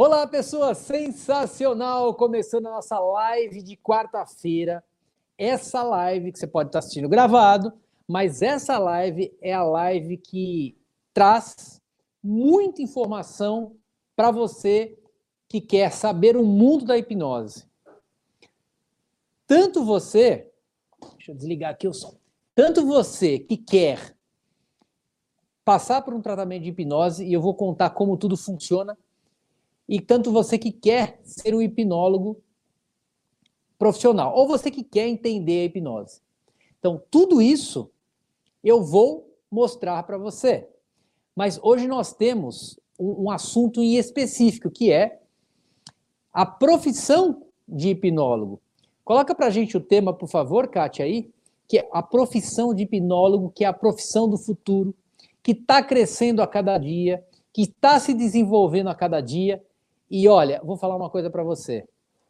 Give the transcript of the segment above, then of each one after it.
Olá, pessoa sensacional! Começando a nossa live de quarta-feira. Essa live que você pode estar assistindo gravado, mas essa live é a live que traz muita informação para você que quer saber o mundo da hipnose. Tanto você, deixa eu desligar aqui o som. Tanto você que quer passar por um tratamento de hipnose e eu vou contar como tudo funciona e tanto você que quer ser um hipnólogo profissional, ou você que quer entender a hipnose. Então, tudo isso eu vou mostrar para você. Mas hoje nós temos um, um assunto em específico, que é a profissão de hipnólogo. Coloca para a gente o tema, por favor, Kátia, aí, que é a profissão de hipnólogo, que é a profissão do futuro, que está crescendo a cada dia, que está se desenvolvendo a cada dia e olha, vou falar uma coisa para você.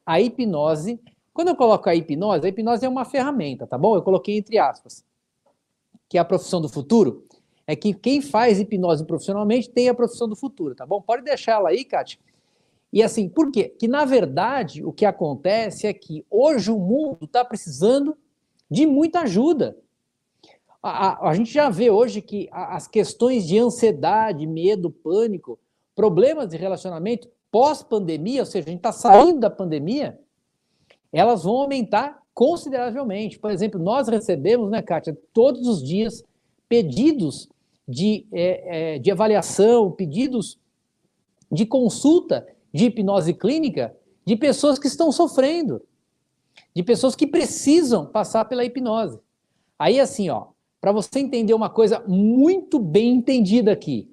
A hipnose, quando eu coloco a hipnose, a hipnose é uma ferramenta, tá bom? Eu coloquei entre aspas. Que é a profissão do futuro. É que quem faz hipnose profissionalmente tem a profissão do futuro, tá bom? Pode deixar ela aí, Kátia. E assim, por quê? Que na verdade o que acontece é que hoje o mundo está precisando de muita ajuda. A, a, a, gente já vê hoje que as questões de ansiedade, medo, pânico, problemas de relacionamento pós-pandemia, ou seja, a gente está saindo da pandemia, elas vão aumentar consideravelmente. Por exemplo, nós recebemos, né, Kátia, todos os dias pedidos de, é, é, de avaliação, pedidos de consulta de hipnose clínica de pessoas que estão sofrendo, de pessoas que precisam passar pela hipnose. Aí, assim, ó, para você entender uma coisa muito bem entendida aqui,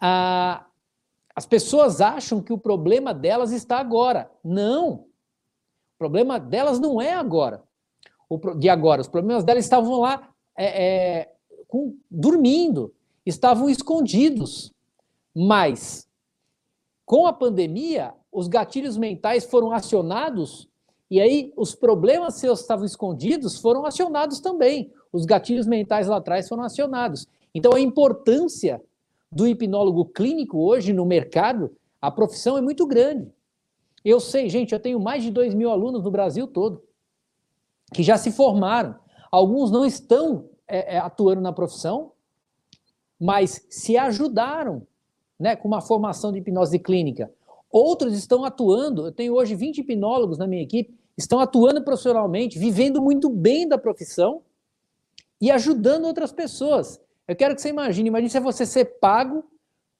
a, as pessoas acham que o problema delas está agora. Não. O problema delas não é agora. De agora. Os problemas delas estavam lá é, é, com, dormindo, estavam escondidos. Mas, com a pandemia, os gatilhos mentais foram acionados e aí os problemas seus estavam escondidos foram acionados também. Os gatilhos mentais lá atrás foram acionados. Então, a importância do hipnólogo clínico hoje no mercado, a profissão é muito grande. Eu sei, gente, eu tenho mais de 2 mil alunos no Brasil todo que já se formaram. Alguns não estão é, é, atuando na profissão, mas se ajudaram né, com uma formação de hipnose clínica. Outros estão atuando, eu tenho hoje 20 hipnólogos na minha equipe, estão atuando profissionalmente, vivendo muito bem da profissão e ajudando outras pessoas. Eu quero que você imagine, imagine se você ser pago,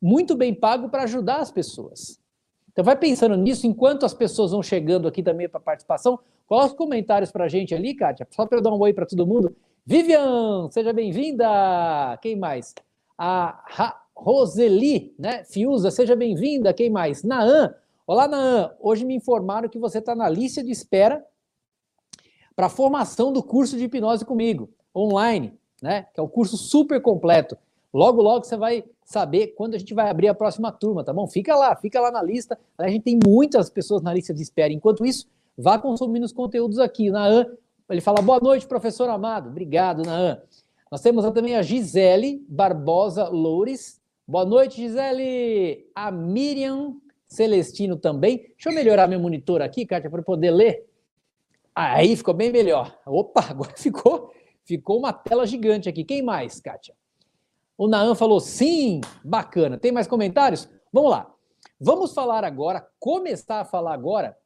muito bem pago para ajudar as pessoas. Então vai pensando nisso, enquanto as pessoas vão chegando aqui também para participação, coloca os comentários para a gente ali, Kátia, só para eu dar um oi para todo mundo. Vivian, seja bem-vinda! Quem mais? A Roseli, né? Fiuza, seja bem-vinda. Quem mais? Naan. Olá, Naan. Hoje me informaram que você está na lista de espera para a formação do curso de hipnose comigo, online né? Que é um curso super completo. Logo, logo você vai saber quando a gente vai abrir a próxima turma, tá bom? Fica lá, fica lá na lista. A gente tem muitas pessoas na lista de espera. Enquanto isso, vá consumindo os conteúdos aqui. Naan, ele fala, boa noite, professor amado. Obrigado, Naan. Nós temos também a Gisele Barbosa Loures. Boa noite, Gisele. A Miriam Celestino também. Deixa eu melhorar meu monitor aqui, Kátia, para poder ler. Aí ficou bem melhor. Opa, agora ficou Ficou uma tela gigante aqui. Quem mais, Kátia? O Naan falou sim, bacana. Tem mais comentários? Vamos lá. Vamos falar agora, começar a falar agora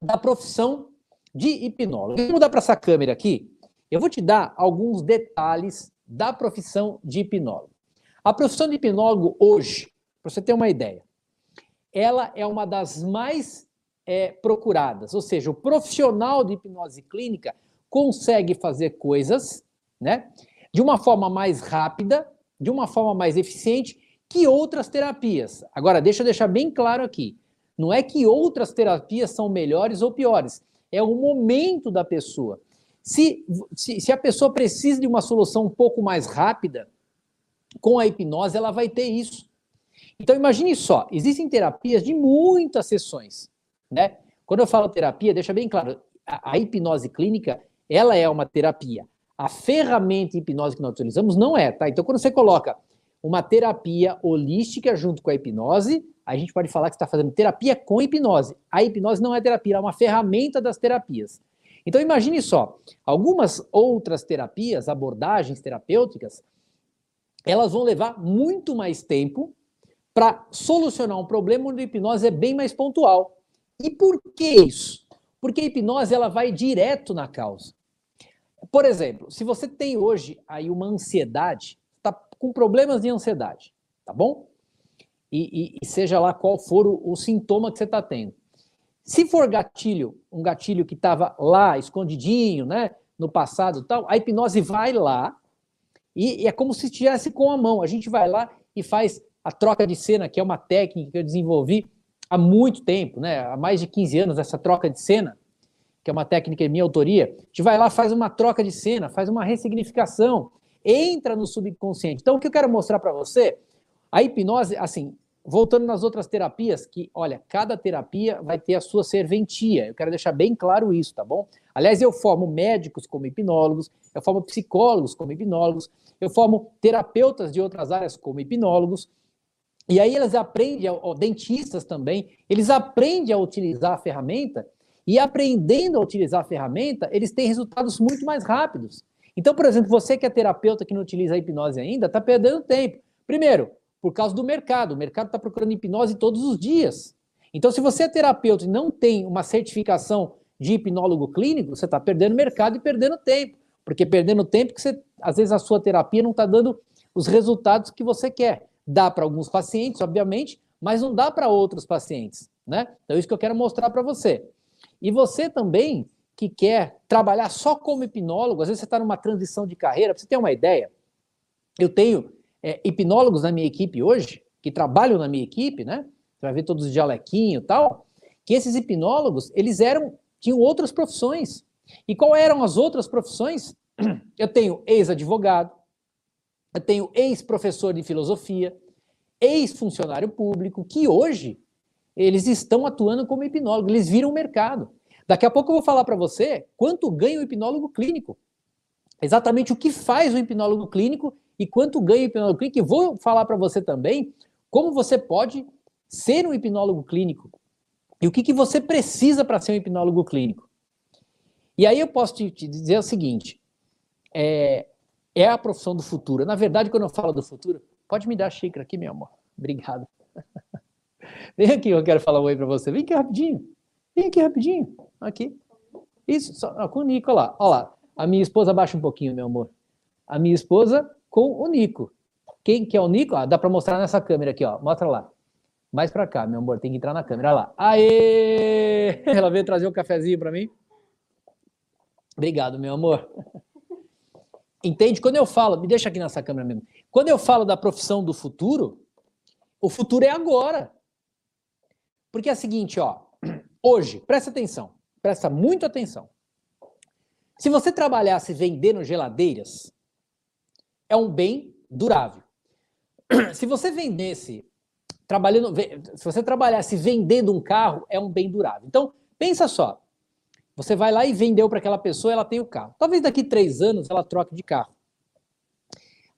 da profissão de hipnólogo. Vou mudar para essa câmera aqui. Eu vou te dar alguns detalhes da profissão de hipnólogo. A profissão de hipnólogo hoje, para você ter uma ideia, ela é uma das mais é, procuradas, ou seja, o profissional de hipnose clínica consegue fazer coisas, né, de uma forma mais rápida, de uma forma mais eficiente que outras terapias. Agora, deixa eu deixar bem claro aqui. Não é que outras terapias são melhores ou piores. É o momento da pessoa. Se, se, se, a pessoa precisa de uma solução um pouco mais rápida, com a hipnose ela vai ter isso. Então imagine só, existem terapias de muitas sessões, né? Quando eu falo terapia, deixa bem claro, a, a hipnose clínica ela é uma terapia. A ferramenta hipnose que nós utilizamos não é, tá? Então, quando você coloca uma terapia holística junto com a hipnose, a gente pode falar que está fazendo terapia com hipnose. A hipnose não é terapia, é uma ferramenta das terapias. Então imagine só, algumas outras terapias, abordagens terapêuticas, elas vão levar muito mais tempo para solucionar um problema onde a hipnose é bem mais pontual. E por que isso? Porque a hipnose ela vai direto na causa. Por exemplo, se você tem hoje aí uma ansiedade, está com problemas de ansiedade, tá bom? E, e, e seja lá qual for o, o sintoma que você está tendo. Se for gatilho, um gatilho que estava lá, escondidinho, né, no passado tal, a hipnose vai lá e, e é como se estivesse com a mão. A gente vai lá e faz a troca de cena, que é uma técnica que eu desenvolvi há muito tempo, né, há mais de 15 anos, essa troca de cena, que é uma técnica de minha autoria. A gente vai lá, faz uma troca de cena, faz uma ressignificação, entra no subconsciente. Então, o que eu quero mostrar para você, a hipnose, assim, Voltando nas outras terapias, que, olha, cada terapia vai ter a sua serventia. Eu quero deixar bem claro isso, tá bom? Aliás, eu formo médicos como hipnólogos, eu formo psicólogos como hipnólogos, eu formo terapeutas de outras áreas como hipnólogos. E aí eles aprendem, dentistas também, eles aprendem a utilizar a ferramenta e aprendendo a utilizar a ferramenta, eles têm resultados muito mais rápidos. Então, por exemplo, você que é terapeuta que não utiliza a hipnose ainda, está perdendo tempo. Primeiro, por causa do mercado. O mercado está procurando hipnose todos os dias. Então, se você é terapeuta e não tem uma certificação de hipnólogo clínico, você está perdendo mercado e perdendo tempo. Porque perdendo tempo, que você, às vezes a sua terapia não está dando os resultados que você quer. Dá para alguns pacientes, obviamente, mas não dá para outros pacientes. Né? Então, é isso que eu quero mostrar para você. E você também, que quer trabalhar só como hipnólogo, às vezes você está numa transição de carreira, para você ter uma ideia, eu tenho é, hipnólogos na minha equipe hoje, que trabalham na minha equipe, né? Você vai ver todos os dialequinhos e tal, que esses hipnólogos, eles eram, tinham outras profissões. E qual eram as outras profissões? Eu tenho ex-advogado, eu tenho ex-professor de filosofia, ex-funcionário público, que hoje eles estão atuando como hipnólogo, eles viram o mercado. Daqui a pouco eu vou falar para você quanto ganha o hipnólogo clínico. Exatamente o que faz o hipnólogo clínico e quanto ganha o hipnólogo clínico. E vou falar para você também como você pode ser um hipnólogo clínico e o que, que você precisa para ser um hipnólogo clínico. E aí eu posso te, te dizer o seguinte: é, é, a profissão do futuro. Na verdade, quando eu falo do futuro, pode me dar a xícara aqui, meu amor. Obrigado. Vem aqui, eu quero falar um oi para você. Vem aqui rapidinho. Vem aqui rapidinho. Aqui. Isso, só, com o Nico, lá. Olha lá. A minha esposa baixa um pouquinho, meu amor. A minha esposa com o Nico. Quem que é o Nico? Ah, dá para mostrar nessa câmera aqui, ó. Mostra lá. Mais para cá, meu amor, tem que entrar na câmera. Olha lá. Aê! Ela veio trazer um cafezinho para mim. Obrigado, meu amor. Entende? Quando eu falo, me deixa aqui nessa câmera mesmo. Quando eu falo da profissão do futuro, o futuro é agora. Porque é o seguinte, ó. Hoje, presta atenção, presta muito atenção. Se você trabalhasse vendendo geladeiras, é um bem durável. Se você vendesse, trabalhando, se você trabalhasse vendendo um carro, é um bem durável. Então, pensa só. Você vai lá e vendeu para aquela pessoa, ela tem o carro. Talvez daqui três anos ela troque de carro.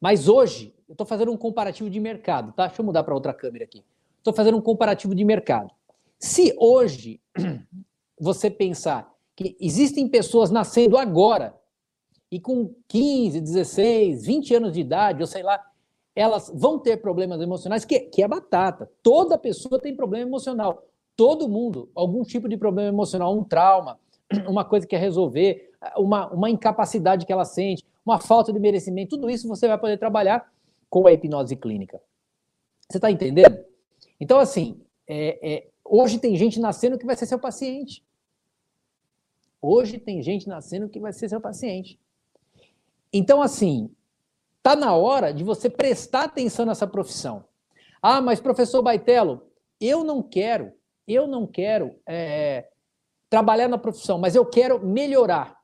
Mas hoje, eu estou fazendo um comparativo de mercado, tá? Deixa eu mudar para outra câmera aqui. Estou fazendo um comparativo de mercado. Se hoje você pensar que existem pessoas nascendo agora e com 15, 16, 20 anos de idade, ou sei lá, elas vão ter problemas emocionais, que, que é batata. Toda pessoa tem problema emocional. Todo mundo, algum tipo de problema emocional, um trauma, uma coisa que quer resolver, uma, uma incapacidade que ela sente, uma falta de merecimento, tudo isso você vai poder trabalhar com a hipnose clínica. Você está entendendo? Então, assim, é, é, hoje tem gente nascendo que vai ser seu paciente. Hoje tem gente nascendo que vai ser seu paciente. Então, assim, tá na hora de você prestar atenção nessa profissão. Ah, mas professor Baitelo, eu não quero, eu não quero é, trabalhar na profissão, mas eu quero melhorar.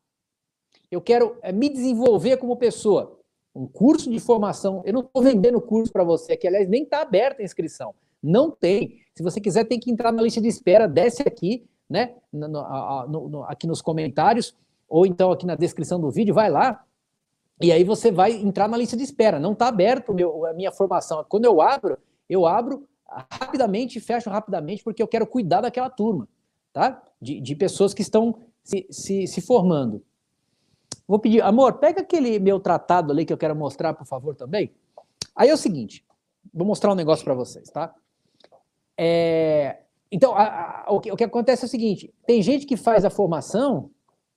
Eu quero é, me desenvolver como pessoa. Um curso de formação, eu não estou vendendo curso para você, que aliás nem está aberta a inscrição. Não tem. Se você quiser, tem que entrar na lista de espera, desce aqui, né? No, no, no, aqui nos comentários, ou então aqui na descrição do vídeo, vai lá, e aí você vai entrar na lista de espera. Não está aberto meu, a minha formação. Quando eu abro, eu abro rapidamente, fecho rapidamente, porque eu quero cuidar daquela turma, tá? De, de pessoas que estão se, se, se formando. Vou pedir, amor, pega aquele meu tratado ali que eu quero mostrar, por favor, também. Aí é o seguinte, vou mostrar um negócio para vocês, tá? É, então, a, a, o, que, o que acontece é o seguinte: tem gente que faz a formação.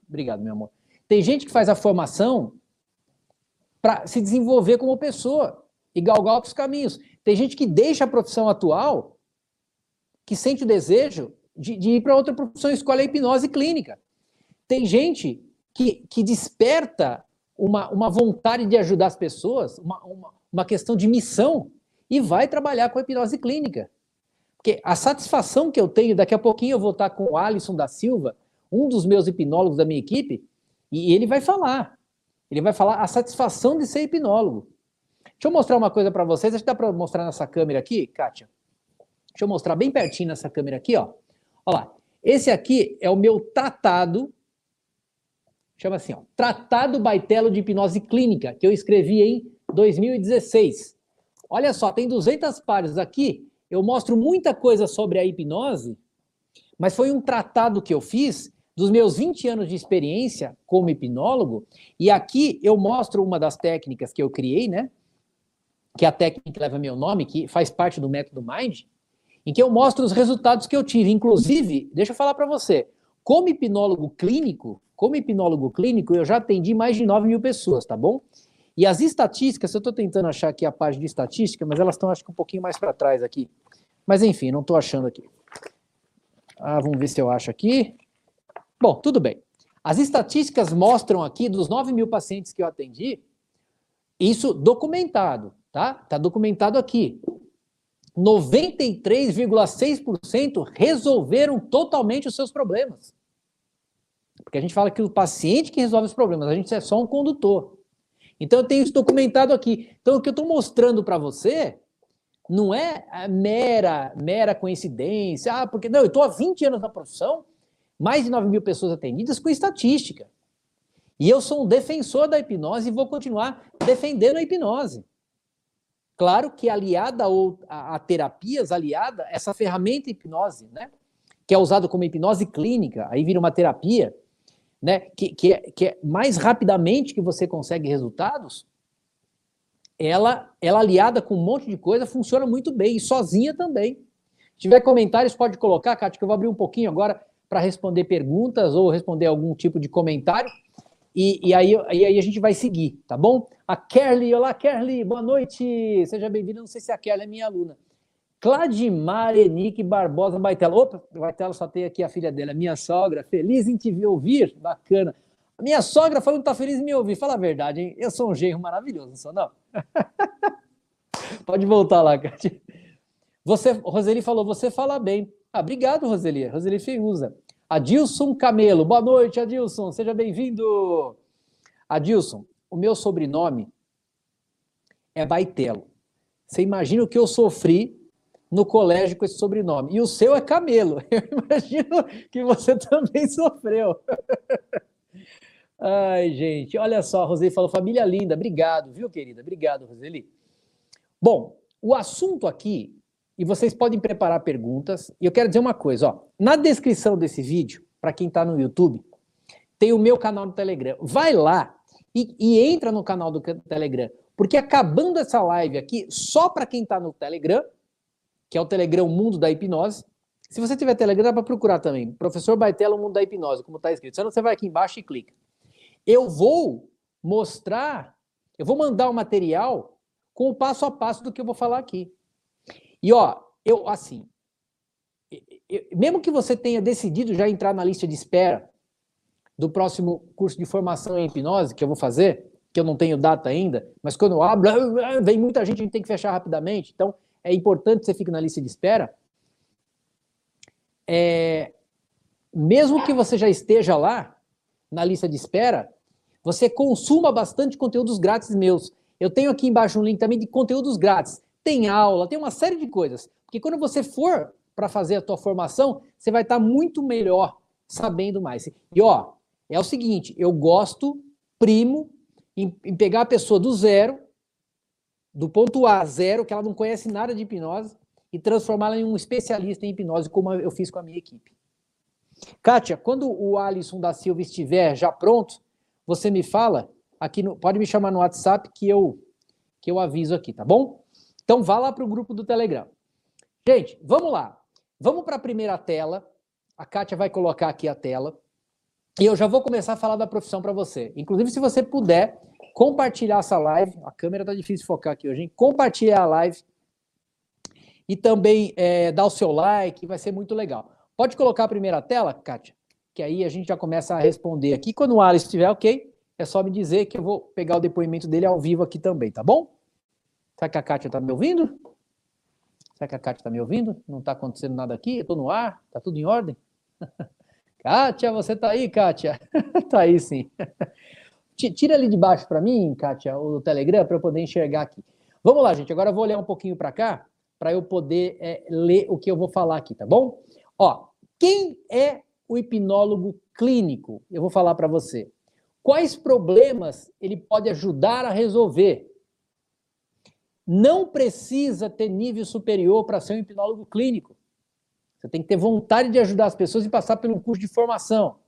Obrigado, meu amor. Tem gente que faz a formação para se desenvolver como pessoa e galgar outros caminhos. Tem gente que deixa a profissão atual, que sente o desejo de, de ir para outra profissão, escolhe a hipnose clínica. Tem gente que, que desperta uma, uma vontade de ajudar as pessoas, uma, uma, uma questão de missão, e vai trabalhar com a hipnose clínica. Porque a satisfação que eu tenho, daqui a pouquinho eu vou estar com o Alisson da Silva, um dos meus hipnólogos da minha equipe, e ele vai falar. Ele vai falar a satisfação de ser hipnólogo. Deixa eu mostrar uma coisa para vocês. Acho que dá para mostrar nessa câmera aqui, Kátia. Deixa eu mostrar bem pertinho nessa câmera aqui, ó. Olha lá. Esse aqui é o meu tratado, chama assim, ó, Tratado Baitelo de Hipnose Clínica, que eu escrevi em 2016. Olha só, tem 200 páginas aqui eu mostro muita coisa sobre a hipnose, mas foi um tratado que eu fiz dos meus 20 anos de experiência como hipnólogo, e aqui eu mostro uma das técnicas que eu criei, né? Que é a técnica que leva meu nome, que faz parte do método Mind, em que eu mostro os resultados que eu tive. Inclusive, deixa eu falar para você, como hipnólogo clínico, como hipnólogo clínico, eu já atendi mais de 9 mil pessoas, tá bom? E as estatísticas, eu estou tentando achar aqui a página de estatística, mas elas estão acho que um pouquinho mais para trás aqui. Mas enfim, não estou achando aqui. Ah, vamos ver se eu acho aqui. Bom, tudo bem. As estatísticas mostram aqui, dos 9 mil pacientes que eu atendi, isso documentado, tá? Está documentado aqui. 93,6% resolveram totalmente os seus problemas. Porque a gente fala que o paciente que resolve os problemas, a gente é só um condutor. Então eu tenho isso documentado aqui. Então o que eu estou mostrando para você não é mera, mera coincidência. Ah, porque não, eu estou há 20 anos na profissão, mais de 9 mil pessoas atendidas com estatística. E eu sou um defensor da hipnose e vou continuar defendendo a hipnose. Claro que aliada a, a terapias, aliada essa ferramenta hipnose, né? Que é usada como hipnose clínica, aí vira uma terapia né, que, que, é, que é mais rapidamente que você consegue resultados, ela, ela aliada com um monte de coisa funciona muito bem, e sozinha também. Se tiver comentários, pode colocar, Kátia, que eu vou abrir um pouquinho agora para responder perguntas ou responder algum tipo de comentário. E, e, aí, e aí a gente vai seguir, tá bom? A Kerly, olá Kerly, boa noite, seja bem-vinda. Não sei se a Kerly é minha aluna. Cladimar Enique Barbosa Baitela. Opa, Baitela só tem aqui a filha dela, minha sogra. Feliz em te ver ouvir. Bacana. Minha sogra falando que tá feliz em me ouvir. Fala a verdade, hein? Eu sou um genro maravilhoso, não sou, não? Pode voltar lá, Cátia. Você, Roseli falou, você fala bem. Ah, obrigado, Roseli. Roseli Feiuza. Adilson Camelo. Boa noite, Adilson. Seja bem-vindo. Adilson, o meu sobrenome é Baitelo. Você imagina o que eu sofri no colégio com esse sobrenome. E o seu é Camelo. Eu imagino que você também sofreu. Ai, gente, olha só, a Roseli falou, família linda, obrigado, viu, querida? Obrigado, Roseli. Bom, o assunto aqui, e vocês podem preparar perguntas, e eu quero dizer uma coisa, ó, na descrição desse vídeo, para quem está no YouTube, tem o meu canal no Telegram. Vai lá e, e entra no canal do Telegram, porque acabando essa live aqui, só para quem está no Telegram, que é o Telegram Mundo da Hipnose. Se você tiver Telegram, dá para procurar também. Professor Baitelo Mundo da Hipnose, como está escrito. Senão você vai aqui embaixo e clica. Eu vou mostrar, eu vou mandar o material com o passo a passo do que eu vou falar aqui. E ó, eu assim, mesmo que você tenha decidido já entrar na lista de espera do próximo curso de formação em hipnose que eu vou fazer, que eu não tenho data ainda, mas quando eu abro, vem muita gente, a gente tem que fechar rapidamente. Então, é importante que você fique na lista de espera. É, mesmo que você já esteja lá, na lista de espera, você consuma bastante conteúdos grátis meus. Eu tenho aqui embaixo um link também de conteúdos grátis. Tem aula, tem uma série de coisas. Porque quando você for para fazer a tua formação, você vai estar tá muito melhor sabendo mais. E ó, é o seguinte, eu gosto, primo, em, em pegar a pessoa do zero do ponto A, zero, que ela não conhece nada de hipnose, e transformá-la em um especialista em hipnose, como eu fiz com a minha equipe. Kátia, quando o Alisson da Silva estiver já pronto, você me fala, aqui no, pode me chamar no WhatsApp que eu, que eu aviso aqui, tá bom? Então vá lá para o grupo do Telegram. Gente, vamos lá. Vamos para a primeira tela. A Kátia vai colocar aqui a tela. E eu já vou começar a falar da profissão para você. Inclusive, se você puder compartilhar essa live, a câmera tá difícil de focar aqui hoje, hein? Compartilhar a live e também é, dar o seu like, vai ser muito legal. Pode colocar a primeira tela, Kátia, que aí a gente já começa a responder aqui. Quando o Alisson estiver ok, é só me dizer que eu vou pegar o depoimento dele ao vivo aqui também, tá bom? Será que a Kátia está me ouvindo? Será que a Kátia está me ouvindo? Não está acontecendo nada aqui? Estou no ar? Está tudo em ordem? Kátia, você está aí, Kátia? Está aí sim. Tira ali de baixo para mim, Kátia, o Telegram, para eu poder enxergar aqui. Vamos lá, gente. Agora eu vou olhar um pouquinho para cá, para eu poder é, ler o que eu vou falar aqui, tá bom? Ó, quem é o hipnólogo clínico? Eu vou falar para você. Quais problemas ele pode ajudar a resolver? Não precisa ter nível superior para ser um hipnólogo clínico. Você tem que ter vontade de ajudar as pessoas e passar pelo curso de formação.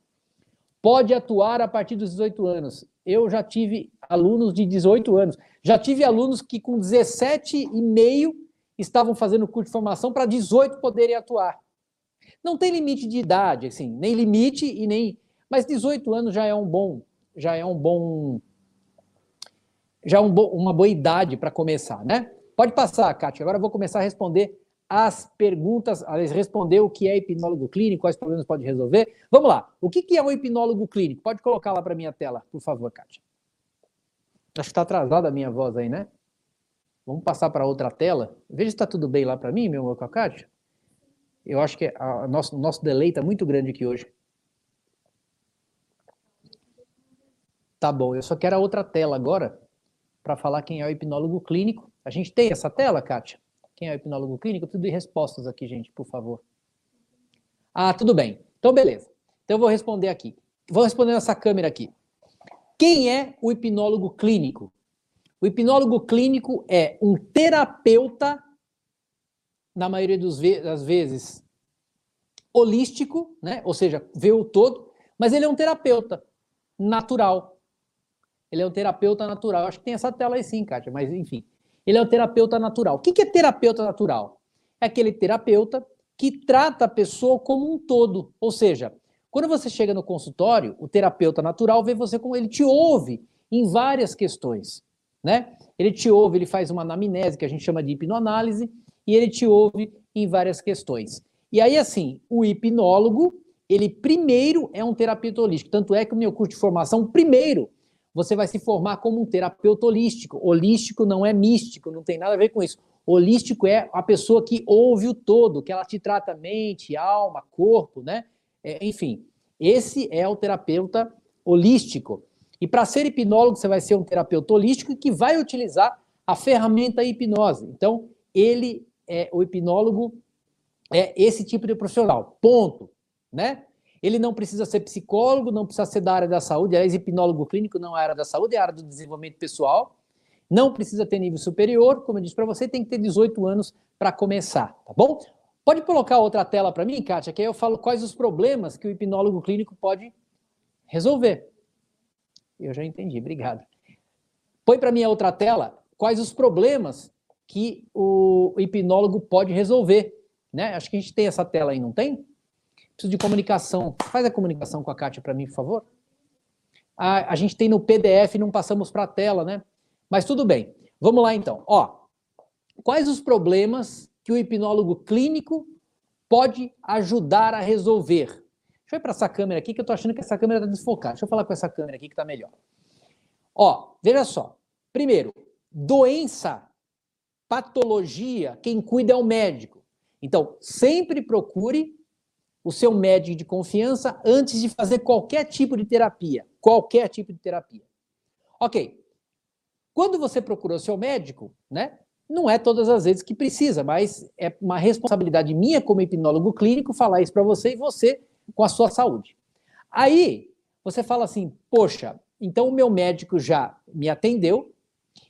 Pode atuar a partir dos 18 anos. Eu já tive alunos de 18 anos. Já tive alunos que com 17 e meio estavam fazendo curso de formação para 18 poderem atuar. Não tem limite de idade, assim, nem limite e nem. Mas 18 anos já é um bom, já é um bom, já é um bo... uma boa idade para começar, né? Pode passar, Kátia. Agora eu vou começar a responder as perguntas, aliás, responder o que é hipnólogo clínico, quais problemas pode resolver. Vamos lá. O que é um hipnólogo clínico? Pode colocar lá para minha tela, por favor, Kátia. Acho que está atrasada a minha voz aí, né? Vamos passar para outra tela. Veja se está tudo bem lá para mim, meu Kátia. Eu acho que o nosso, nosso delay está muito grande aqui hoje. Tá bom, eu só quero a outra tela agora para falar quem é o hipnólogo clínico. A gente tem essa tela, Kátia? Quem é o hipnólogo clínico? Preciso de respostas aqui, gente, por favor. Ah, tudo bem. Então, beleza. Então, eu vou responder aqui. Vou responder nessa câmera aqui. Quem é o hipnólogo clínico? O hipnólogo clínico é um terapeuta na maioria das vezes, holístico, né? ou seja, vê o todo, mas ele é um terapeuta natural. Ele é um terapeuta natural. Acho que tem essa tela aí sim, Kátia, mas enfim. Ele é um terapeuta natural. O que é terapeuta natural? É aquele terapeuta que trata a pessoa como um todo. Ou seja, quando você chega no consultório, o terapeuta natural vê você como ele te ouve em várias questões, né? Ele te ouve, ele faz uma anamnese que a gente chama de hipnoanálise, e ele te ouve em várias questões. E aí, assim, o hipnólogo, ele primeiro é um terapeuta holístico. Tanto é que o meu curso de formação, primeiro, você vai se formar como um terapeuta holístico. Holístico não é místico, não tem nada a ver com isso. Holístico é a pessoa que ouve o todo, que ela te trata mente, alma, corpo, né? É, enfim, esse é o terapeuta holístico. E para ser hipnólogo, você vai ser um terapeuta holístico que vai utilizar a ferramenta hipnose. Então, ele é, o hipnólogo é esse tipo de profissional. Ponto. Né? Ele não precisa ser psicólogo, não precisa ser da área da saúde. Aliás, hipnólogo clínico não é área da saúde, é área do desenvolvimento pessoal. Não precisa ter nível superior, como eu disse para você, tem que ter 18 anos para começar, tá bom? Pode colocar outra tela para mim, Kátia, que aí eu falo quais os problemas que o hipnólogo clínico pode resolver. Eu já entendi, obrigado. Põe para mim a outra tela quais os problemas que o hipnólogo pode resolver. Né? Acho que a gente tem essa tela aí, não tem? Preciso de comunicação. Faz a comunicação com a Kátia para mim, por favor. A, a gente tem no PDF, não passamos para a tela, né? Mas tudo bem. Vamos lá então. Ó, quais os problemas que o hipnólogo clínico pode ajudar a resolver? Deixa eu ir para essa câmera aqui, que eu estou achando que essa câmera está desfocada. Deixa eu falar com essa câmera aqui que está melhor. Ó, veja só. Primeiro, doença patologia, quem cuida é o médico. Então, sempre procure o seu médico de confiança antes de fazer qualquer tipo de terapia. Qualquer tipo de terapia. Ok. Quando você procura o seu médico, né? Não é todas as vezes que precisa, mas é uma responsabilidade minha como hipnólogo clínico falar isso para você e você com a sua saúde. Aí, você fala assim: "Poxa, então o meu médico já me atendeu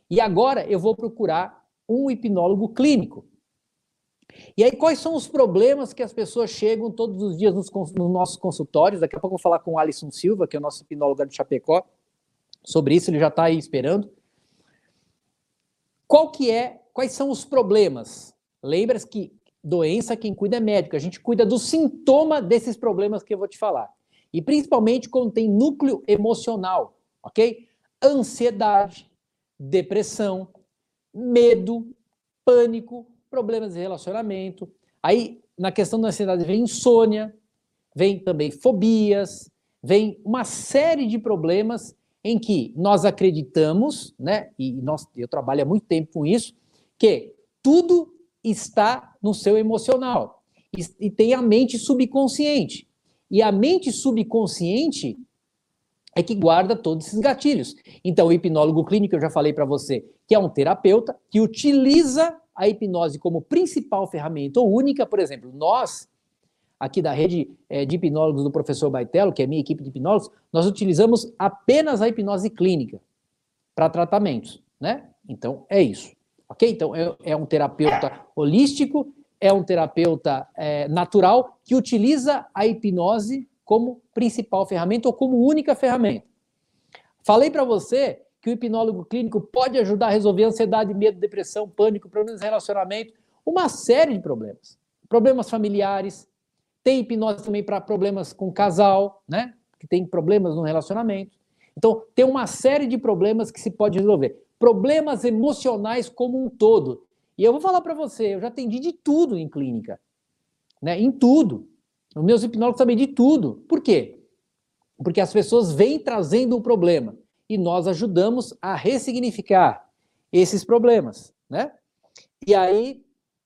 e agora eu vou procurar um hipnólogo clínico. E aí, quais são os problemas que as pessoas chegam todos os dias nos, nos nossos consultórios? Daqui a pouco eu vou falar com o Alisson Silva, que é o nosso hipnólogo de Chapecó, sobre isso, ele já está aí esperando. Qual que é, quais são os problemas? Lembra que doença quem cuida é médico, a gente cuida do sintoma desses problemas que eu vou te falar. E principalmente quando tem núcleo emocional, ok? Ansiedade, depressão, medo, pânico, problemas de relacionamento. Aí, na questão da ansiedade, vem insônia, vem também fobias, vem uma série de problemas em que nós acreditamos, né, e nós, eu trabalho há muito tempo com isso, que tudo está no seu emocional e, e tem a mente subconsciente. E a mente subconsciente é que guarda todos esses gatilhos. Então, o hipnólogo clínico, eu já falei para você, que é um terapeuta que utiliza a hipnose como principal ferramenta ou única, por exemplo, nós, aqui da rede é, de hipnólogos do professor Baitello, que é minha equipe de hipnólogos, nós utilizamos apenas a hipnose clínica para tratamentos, né? Então, é isso, ok? Então, é, é um terapeuta holístico, é um terapeuta é, natural que utiliza a hipnose como principal ferramenta ou como única ferramenta. Falei para você que o hipnólogo clínico pode ajudar a resolver ansiedade, medo, depressão, pânico, problemas de relacionamento, uma série de problemas. Problemas familiares, tem hipnose também para problemas com casal, né? Que tem problemas no relacionamento. Então, tem uma série de problemas que se pode resolver. Problemas emocionais como um todo. E eu vou falar para você, eu já atendi de tudo em clínica. Né? Em tudo. Os meus hipnólogos sabem de tudo. Por quê? Porque as pessoas vêm trazendo um problema e nós ajudamos a ressignificar esses problemas, né? E aí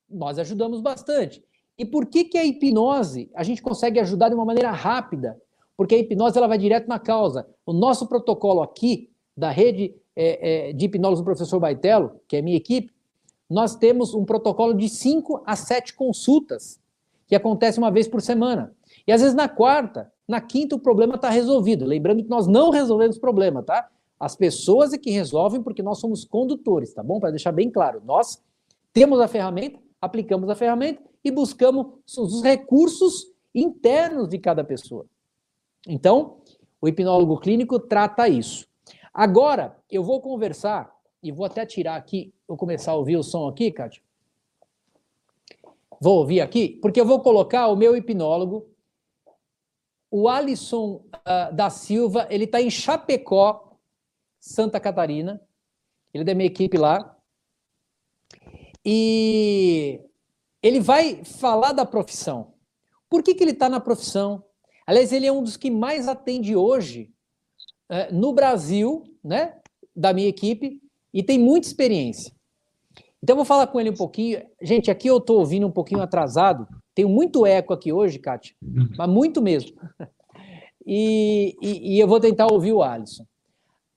nós ajudamos bastante. E por que que a hipnose a gente consegue ajudar de uma maneira rápida? Porque a hipnose ela vai direto na causa. O nosso protocolo aqui da rede é, é, de hipnólogos do professor Baitello, que é minha equipe, nós temos um protocolo de 5 a 7 consultas, que acontece uma vez por semana. E às vezes na quarta, na quinta o problema está resolvido. Lembrando que nós não resolvemos o problema, tá? As pessoas é que resolvem porque nós somos condutores, tá bom? Para deixar bem claro, nós temos a ferramenta, aplicamos a ferramenta e buscamos os recursos internos de cada pessoa. Então, o hipnólogo clínico trata isso. Agora, eu vou conversar, e vou até tirar aqui, vou começar a ouvir o som aqui, Kátia. Vou ouvir aqui, porque eu vou colocar o meu hipnólogo o Alisson uh, da Silva, ele está em Chapecó, Santa Catarina. Ele é da minha equipe lá. E ele vai falar da profissão. Por que, que ele está na profissão? Aliás, ele é um dos que mais atende hoje uh, no Brasil, né, da minha equipe, e tem muita experiência. Então, eu vou falar com ele um pouquinho. Gente, aqui eu estou ouvindo um pouquinho atrasado, tenho muito eco aqui hoje, Kátia, uhum. mas muito mesmo. E, e, e eu vou tentar ouvir o Alisson.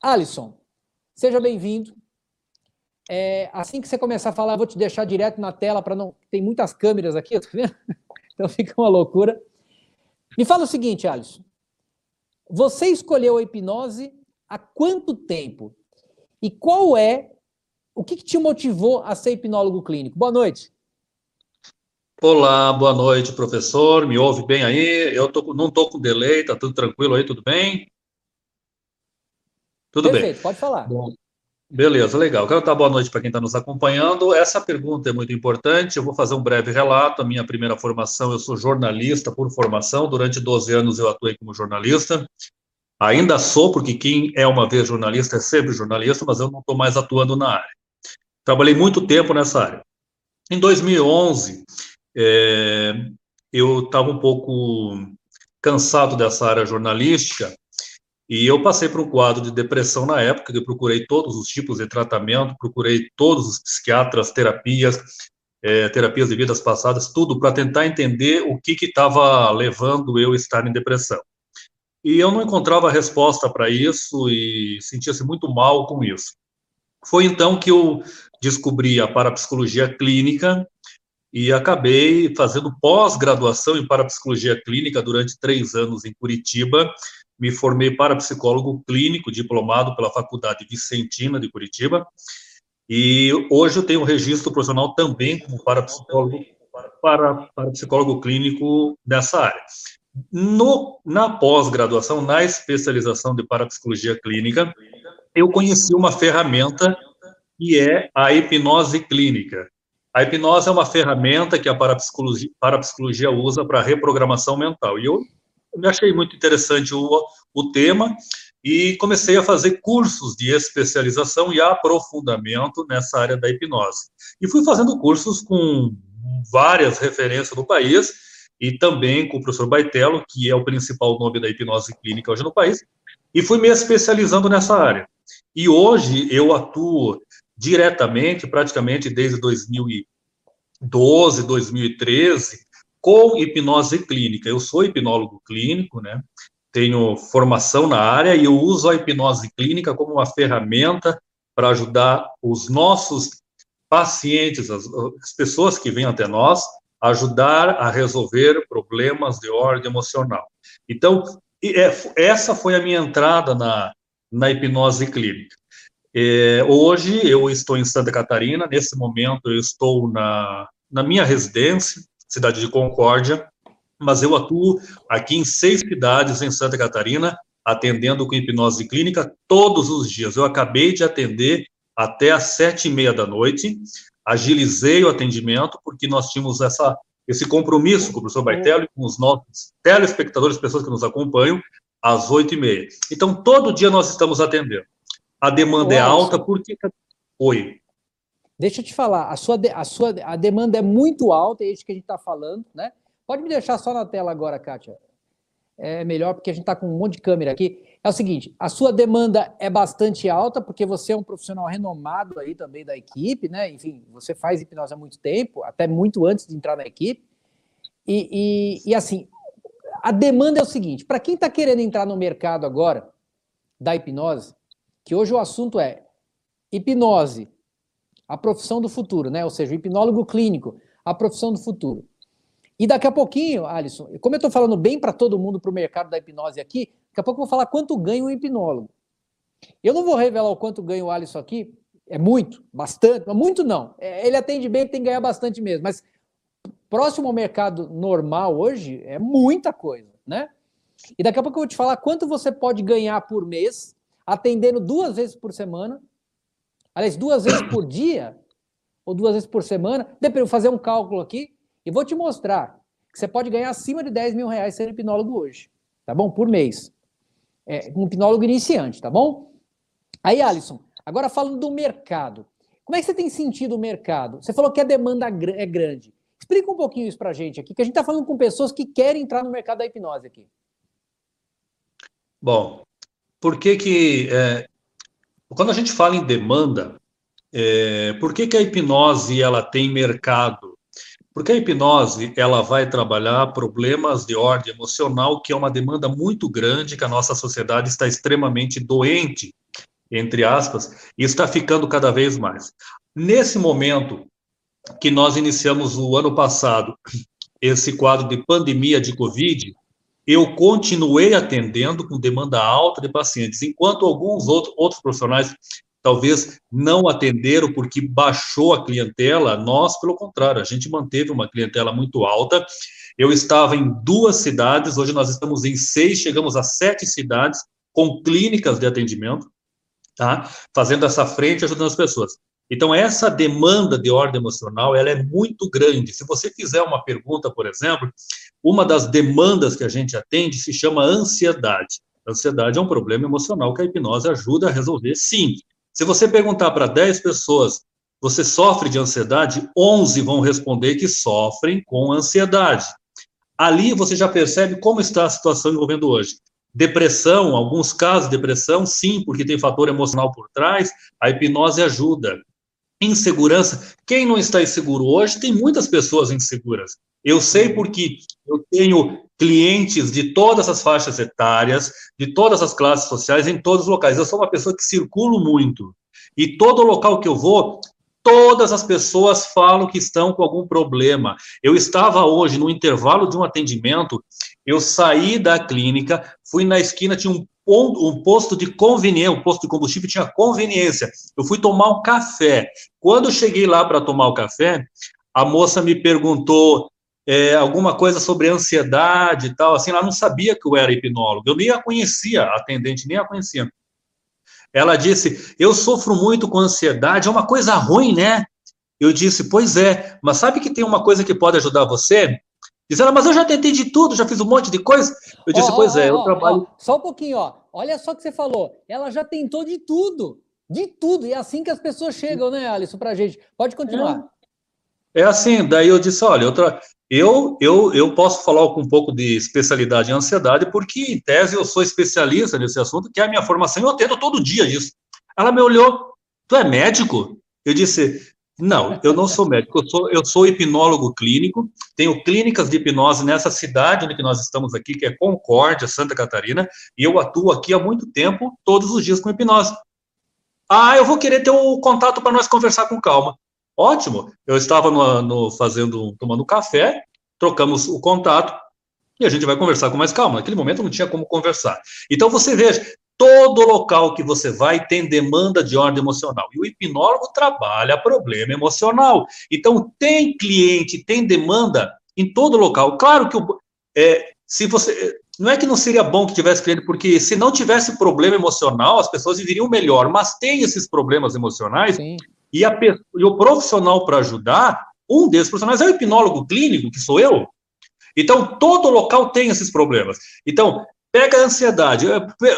Alisson, seja bem-vindo. É, assim que você começar a falar, eu vou te deixar direto na tela para não. Tem muitas câmeras aqui, tá vendo? Então fica uma loucura. Me fala o seguinte, Alisson. Você escolheu a hipnose há quanto tempo? E qual é. O que, que te motivou a ser hipnólogo clínico? Boa noite. Olá, boa noite, professor. Me ouve bem aí? Eu tô, não estou com delay, tá tudo tranquilo aí, tudo bem? Tudo Perfeito, bem. pode falar. Bom, beleza, legal. Quero dar boa noite para quem está nos acompanhando. Essa pergunta é muito importante. Eu vou fazer um breve relato. A minha primeira formação, eu sou jornalista por formação. Durante 12 anos eu atuei como jornalista. Ainda sou, porque quem é uma vez jornalista é sempre jornalista, mas eu não estou mais atuando na área. Trabalhei muito tempo nessa área. Em 2011, é, eu estava um pouco cansado dessa área jornalística e eu passei por um quadro de depressão na época, que eu procurei todos os tipos de tratamento, procurei todos os psiquiatras, terapias, é, terapias de vidas passadas, tudo para tentar entender o que estava levando eu a estar em depressão. E eu não encontrava resposta para isso e sentia-se muito mal com isso. Foi então que eu descobri a parapsicologia clínica e acabei fazendo pós-graduação em parapsicologia clínica durante três anos em Curitiba. Me formei parapsicólogo clínico, diplomado pela Faculdade Vicentina de Curitiba. E hoje eu tenho registro profissional também como parapsicólogo para, para psicólogo clínico nessa área. No, na pós-graduação, na especialização de parapsicologia clínica, eu conheci uma ferramenta que é a hipnose clínica. A hipnose é uma ferramenta que a parapsicologia, parapsicologia usa para reprogramação mental. E eu me achei muito interessante o, o tema e comecei a fazer cursos de especialização e aprofundamento nessa área da hipnose. E fui fazendo cursos com várias referências no país e também com o professor Baitello, que é o principal nome da hipnose clínica hoje no país, e fui me especializando nessa área. E hoje eu atuo diretamente, praticamente desde 2012, 2013, com hipnose clínica. Eu sou hipnólogo clínico, né? Tenho formação na área e eu uso a hipnose clínica como uma ferramenta para ajudar os nossos pacientes, as, as pessoas que vêm até nós, ajudar a resolver problemas de ordem emocional. Então, é, essa foi a minha entrada na, na hipnose clínica. É, hoje eu estou em Santa Catarina, nesse momento eu estou na, na minha residência, cidade de Concórdia, mas eu atuo aqui em seis cidades em Santa Catarina, atendendo com hipnose clínica todos os dias. Eu acabei de atender até às sete e meia da noite, agilizei o atendimento, porque nós tínhamos essa, esse compromisso com o professor Baitello e com os nossos telespectadores, pessoas que nos acompanham, às oito e meia. Então, todo dia nós estamos atendendo. A demanda é alta porque... Oi. Deixa eu te falar, a sua, a sua a demanda é muito alta, é isso que a gente está falando, né? Pode me deixar só na tela agora, Kátia. É melhor porque a gente está com um monte de câmera aqui. É o seguinte, a sua demanda é bastante alta, porque você é um profissional renomado aí também da equipe, né? Enfim, você faz hipnose há muito tempo, até muito antes de entrar na equipe. E, e, e assim, a demanda é o seguinte: para quem está querendo entrar no mercado agora da hipnose, que hoje o assunto é hipnose, a profissão do futuro, né? Ou seja, o hipnólogo clínico, a profissão do futuro. E daqui a pouquinho, Alisson, como eu estou falando bem para todo mundo para o mercado da hipnose aqui, daqui a pouco eu vou falar quanto ganha um hipnólogo. Eu não vou revelar o quanto ganha o Alisson aqui, é muito, bastante, mas muito não. É, ele atende bem, tem que ganhar bastante mesmo, mas próximo ao mercado normal hoje é muita coisa, né? E daqui a pouco eu vou te falar quanto você pode ganhar por mês, atendendo duas vezes por semana, aliás, duas vezes por dia, ou duas vezes por semana, vou fazer um cálculo aqui, e vou te mostrar que você pode ganhar acima de 10 mil reais sendo hipnólogo hoje, tá bom? Por mês. É, um hipnólogo iniciante, tá bom? Aí, Alisson, agora falando do mercado. Como é que você tem sentido o mercado? Você falou que a demanda é grande. Explica um pouquinho isso pra gente aqui, que a gente está falando com pessoas que querem entrar no mercado da hipnose aqui. Bom, por que que... É, quando a gente fala em demanda, é, por que que a hipnose ela tem mercado? Porque a hipnose, ela vai trabalhar problemas de ordem emocional, que é uma demanda muito grande, que a nossa sociedade está extremamente doente, entre aspas, e está ficando cada vez mais. Nesse momento que nós iniciamos o ano passado, esse quadro de pandemia de Covid, eu continuei atendendo com demanda alta de pacientes, enquanto alguns outros, outros profissionais talvez não atenderam porque baixou a clientela, nós, pelo contrário, a gente manteve uma clientela muito alta. Eu estava em duas cidades, hoje nós estamos em seis, chegamos a sete cidades com clínicas de atendimento, tá? Fazendo essa frente, ajudando as pessoas. Então, essa demanda de ordem emocional, ela é muito grande. Se você fizer uma pergunta, por exemplo, uma das demandas que a gente atende se chama ansiedade. Ansiedade é um problema emocional que a hipnose ajuda a resolver, sim. Se você perguntar para 10 pessoas, você sofre de ansiedade? 11 vão responder que sofrem com ansiedade. Ali você já percebe como está a situação envolvendo hoje. Depressão, alguns casos de depressão, sim, porque tem fator emocional por trás, a hipnose ajuda. Insegurança, quem não está inseguro hoje, tem muitas pessoas inseguras. Eu sei porque eu tenho clientes de todas as faixas etárias, de todas as classes sociais, em todos os locais. Eu sou uma pessoa que circulo muito. E todo local que eu vou, todas as pessoas falam que estão com algum problema. Eu estava hoje no intervalo de um atendimento, eu saí da clínica, fui na esquina, tinha um, um posto de conveniência, um posto de combustível tinha conveniência. Eu fui tomar um café. Quando eu cheguei lá para tomar o café, a moça me perguntou é, alguma coisa sobre ansiedade e tal, assim, ela não sabia que eu era hipnólogo, eu nem a conhecia, a atendente nem a conhecia. Ela disse, eu sofro muito com ansiedade, é uma coisa ruim, né? Eu disse, pois é, mas sabe que tem uma coisa que pode ajudar você? Diz ela, mas eu já tentei de tudo, já fiz um monte de coisa. Eu disse, oh, pois oh, é, eu oh, trabalho. só um pouquinho, ó. Olha só o que você falou. Ela já tentou de tudo. De tudo. E é assim que as pessoas chegam, né, Alisson, pra gente. Pode continuar. É, é assim, daí eu disse, olha, eu, tra... eu, eu, eu posso falar com um pouco de especialidade em ansiedade, porque, em tese, eu sou especialista nesse assunto, que é a minha formação, e eu atendo todo dia isso. Ela me olhou, tu é médico? Eu disse, não, eu não sou médico, eu sou, eu sou hipnólogo clínico, tenho clínicas de hipnose nessa cidade onde nós estamos aqui, que é Concórdia, Santa Catarina, e eu atuo aqui há muito tempo, todos os dias com hipnose. Ah, eu vou querer ter o um contato para nós conversar com calma. Ótimo, eu estava no, no, fazendo, tomando café, trocamos o contato, e a gente vai conversar com mais calma. Naquele momento não tinha como conversar. Então você veja, Todo local que você vai tem demanda de ordem emocional. E o hipnólogo trabalha problema emocional. Então, tem cliente, tem demanda em todo local. Claro que o, é, se você. Não é que não seria bom que tivesse cliente, porque se não tivesse problema emocional, as pessoas viveriam melhor, mas tem esses problemas emocionais, e, a, e o profissional para ajudar, um desses profissionais é o hipnólogo clínico, que sou eu. Então, todo local tem esses problemas. Então, Pega a ansiedade.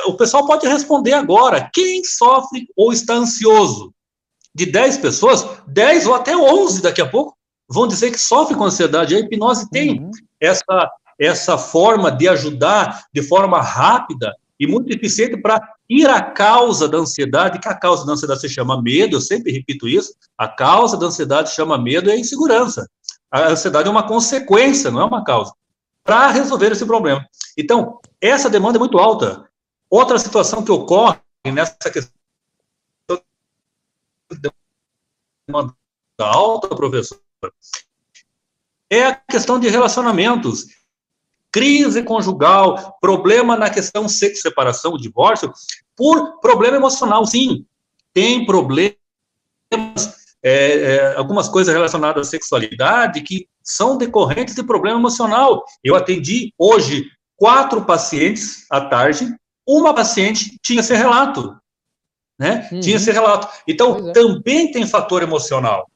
O pessoal pode responder agora. Quem sofre ou está ansioso? De 10 pessoas, 10 ou até 11 daqui a pouco vão dizer que sofre com ansiedade. A hipnose tem uhum. essa, essa forma de ajudar de forma rápida e muito eficiente para ir à causa da ansiedade, que a causa da ansiedade se chama medo, eu sempre repito isso, a causa da ansiedade chama medo é insegurança. A ansiedade é uma consequência, não é uma causa, para resolver esse problema. Então, essa demanda é muito alta. Outra situação que ocorre nessa questão alta, professor, é a questão de relacionamentos. Crise conjugal, problema na questão sexo, separação, divórcio, por problema emocional, sim. Tem problemas, é, é, algumas coisas relacionadas à sexualidade que são decorrentes de problema emocional. Eu atendi hoje quatro pacientes à tarde, uma paciente tinha esse relato, né? Uhum. Tinha esse relato. Então, é. também tem fator emocional.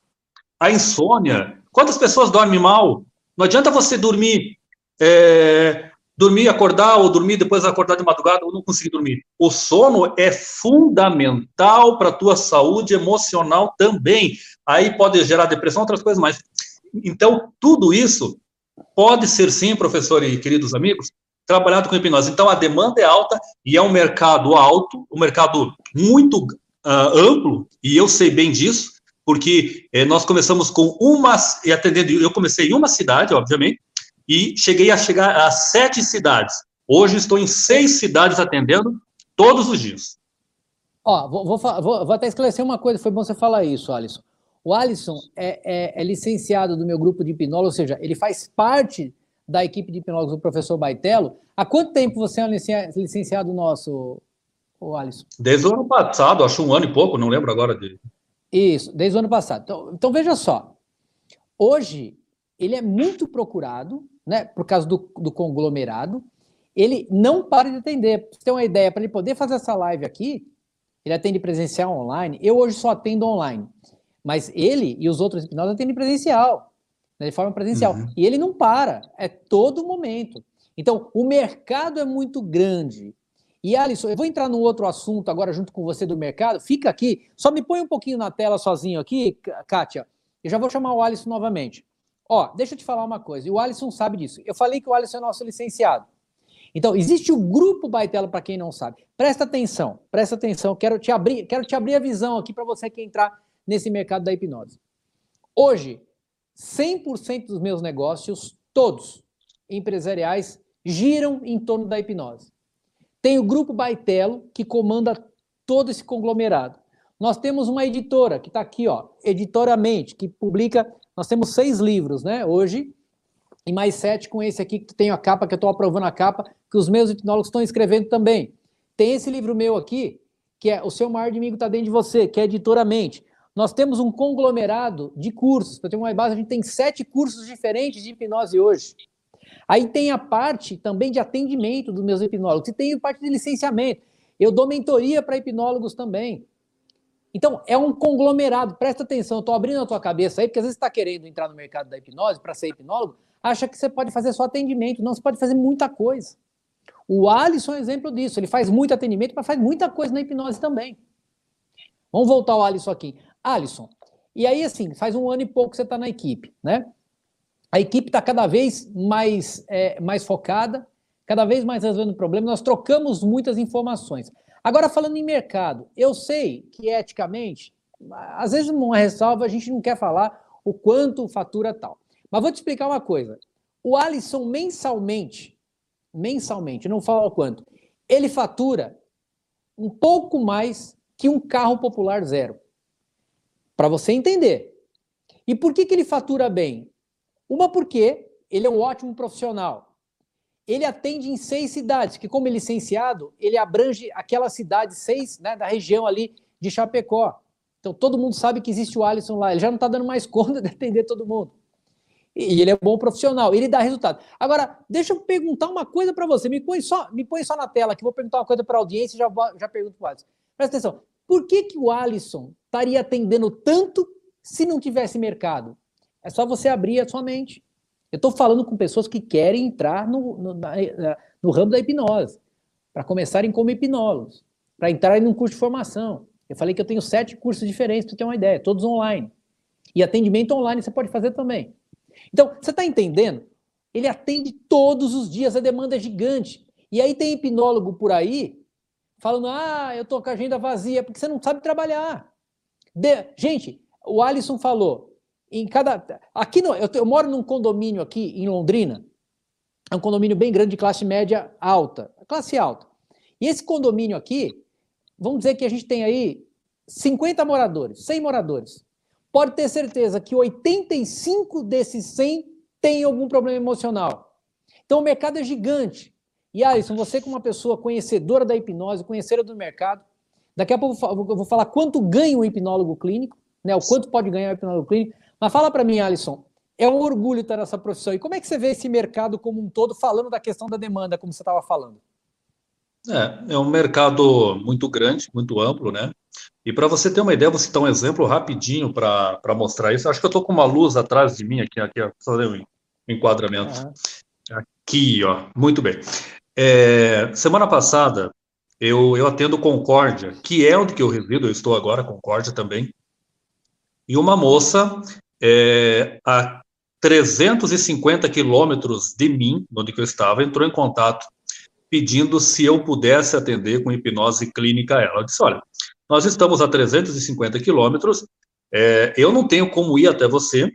A insônia. Quantas pessoas dormem mal? Não adianta você dormir, é, dormir, acordar, ou dormir depois acordar de madrugada, ou não conseguir dormir. O sono é fundamental para a tua saúde emocional também. Aí pode gerar depressão, outras coisas mais. Então, tudo isso pode ser sim, professor e queridos amigos, trabalhado com hipnose. Então, a demanda é alta e é um mercado alto, um mercado muito uh, amplo, e eu sei bem disso, porque eh, nós começamos com uma, e atendendo, eu comecei em uma cidade, obviamente, e cheguei a chegar a sete cidades. Hoje estou em seis cidades atendendo todos os dias. Ó, vou, vou, vou, vou até esclarecer uma coisa, foi bom você falar isso, Alisson. O Alisson é, é, é licenciado do meu grupo de hipnose, ou seja, ele faz parte da equipe de hipnólogos do professor Baitello. Há quanto tempo você é licenciado nosso, o Alisson? Desde o ano passado, acho um ano e pouco, não lembro agora dele. Isso, desde o ano passado. Então, então veja só. Hoje, ele é muito procurado, né, por causa do, do conglomerado. Ele não para de atender. Pra você ter uma ideia, para ele poder fazer essa live aqui, ele atende presencial online. Eu hoje só atendo online. Mas ele e os outros hipnólogos atendem presencial né, de forma presencial. Uhum. E ele não para, é todo momento. Então, o mercado é muito grande. E Alisson, eu vou entrar no outro assunto agora junto com você do mercado. Fica aqui, só me põe um pouquinho na tela sozinho aqui, Kátia. Eu já vou chamar o Alisson novamente. Ó, deixa eu te falar uma coisa, e o Alisson sabe disso. Eu falei que o Alisson é nosso licenciado. Então, existe o grupo Baitela para quem não sabe. Presta atenção, presta atenção. Quero te abrir, quero te abrir a visão aqui para você que entrar nesse mercado da hipnose. Hoje, 100% dos meus negócios, todos empresariais, giram em torno da hipnose. Tem o Grupo Baitelo, que comanda todo esse conglomerado. Nós temos uma editora, que está aqui, ó, Editoramente, que publica. Nós temos seis livros, né? Hoje, e mais sete com esse aqui, que tem a capa, que eu estou aprovando a capa, que os meus hipnólogos estão escrevendo também. Tem esse livro meu aqui, que é O Seu Maior Inimigo Está Dentro de Você, que é Editoramente. nós temos um conglomerado de cursos. Para ter uma base, a gente tem sete cursos diferentes de hipnose hoje. Aí tem a parte também de atendimento dos meus hipnólogos, e tem a parte de licenciamento. Eu dou mentoria para hipnólogos também. Então, é um conglomerado. Presta atenção, estou abrindo a tua cabeça aí, porque às vezes você está querendo entrar no mercado da hipnose para ser hipnólogo, acha que você pode fazer só atendimento. Não, você pode fazer muita coisa. O Alisson é um exemplo disso. Ele faz muito atendimento, mas faz muita coisa na hipnose também. Vamos voltar ao Alisson aqui. Alisson, e aí assim, faz um ano e pouco que você está na equipe, né? A equipe está cada vez mais, é, mais focada, cada vez mais resolvendo problemas. Nós trocamos muitas informações. Agora, falando em mercado, eu sei que eticamente, às vezes, uma ressalva, a gente não quer falar o quanto fatura tal. Mas vou te explicar uma coisa. O Alisson, mensalmente, mensalmente, não fala o quanto, ele fatura um pouco mais que um carro popular zero. Para você entender. E por que, que ele fatura bem? Uma, porque ele é um ótimo profissional. Ele atende em seis cidades, que como é licenciado, ele abrange aquela cidade, seis, né, da região ali de Chapecó. Então todo mundo sabe que existe o Alisson lá. Ele já não está dando mais conta de atender todo mundo. E ele é bom profissional, ele dá resultado. Agora, deixa eu perguntar uma coisa para você. Me põe, só, me põe só na tela, que vou perguntar uma coisa para a audiência e já, já pergunto para o Alisson. Presta atenção. Por que, que o Alisson estaria atendendo tanto se não tivesse mercado? É só você abrir a sua mente. Eu estou falando com pessoas que querem entrar no, no, na, no ramo da hipnose, para começarem como hipnólogos, para entrarem num curso de formação. Eu falei que eu tenho sete cursos diferentes, para você ter uma ideia, todos online. E atendimento online você pode fazer também. Então, você está entendendo? Ele atende todos os dias, a demanda é gigante. E aí tem hipnólogo por aí falando: ah, eu estou com a agenda vazia, porque você não sabe trabalhar. De... Gente, o Alisson falou: em cada. Aqui no, eu, eu, moro num condomínio aqui em Londrina, é um condomínio bem grande de classe média alta, classe alta. E esse condomínio aqui, vamos dizer que a gente tem aí 50 moradores, 100 moradores. Pode ter certeza que 85 desses 100 têm algum problema emocional. Então o mercado é gigante. E Alisson, você como uma pessoa conhecedora da hipnose, conhecedora do mercado, daqui a pouco eu vou falar quanto ganha um hipnólogo clínico, né? O quanto pode ganhar um hipnólogo clínico. Mas fala para mim, Alisson, é um orgulho estar nessa profissão. E como é que você vê esse mercado como um todo, falando da questão da demanda, como você estava falando? É, é um mercado muito grande, muito amplo, né? E para você ter uma ideia, vou citar um exemplo rapidinho para mostrar isso. Acho que eu estou com uma luz atrás de mim aqui, aqui só um enquadramento. Uhum. Aqui, ó, muito bem. É, semana passada, eu, eu atendo Concórdia, que é onde que eu resido, eu estou agora, Concórdia também. E uma moça é, a 350 quilômetros de mim, onde eu estava, entrou em contato pedindo se eu pudesse atender com hipnose clínica ela. Disse, olha, nós estamos a 350 quilômetros, é, eu não tenho como ir até você,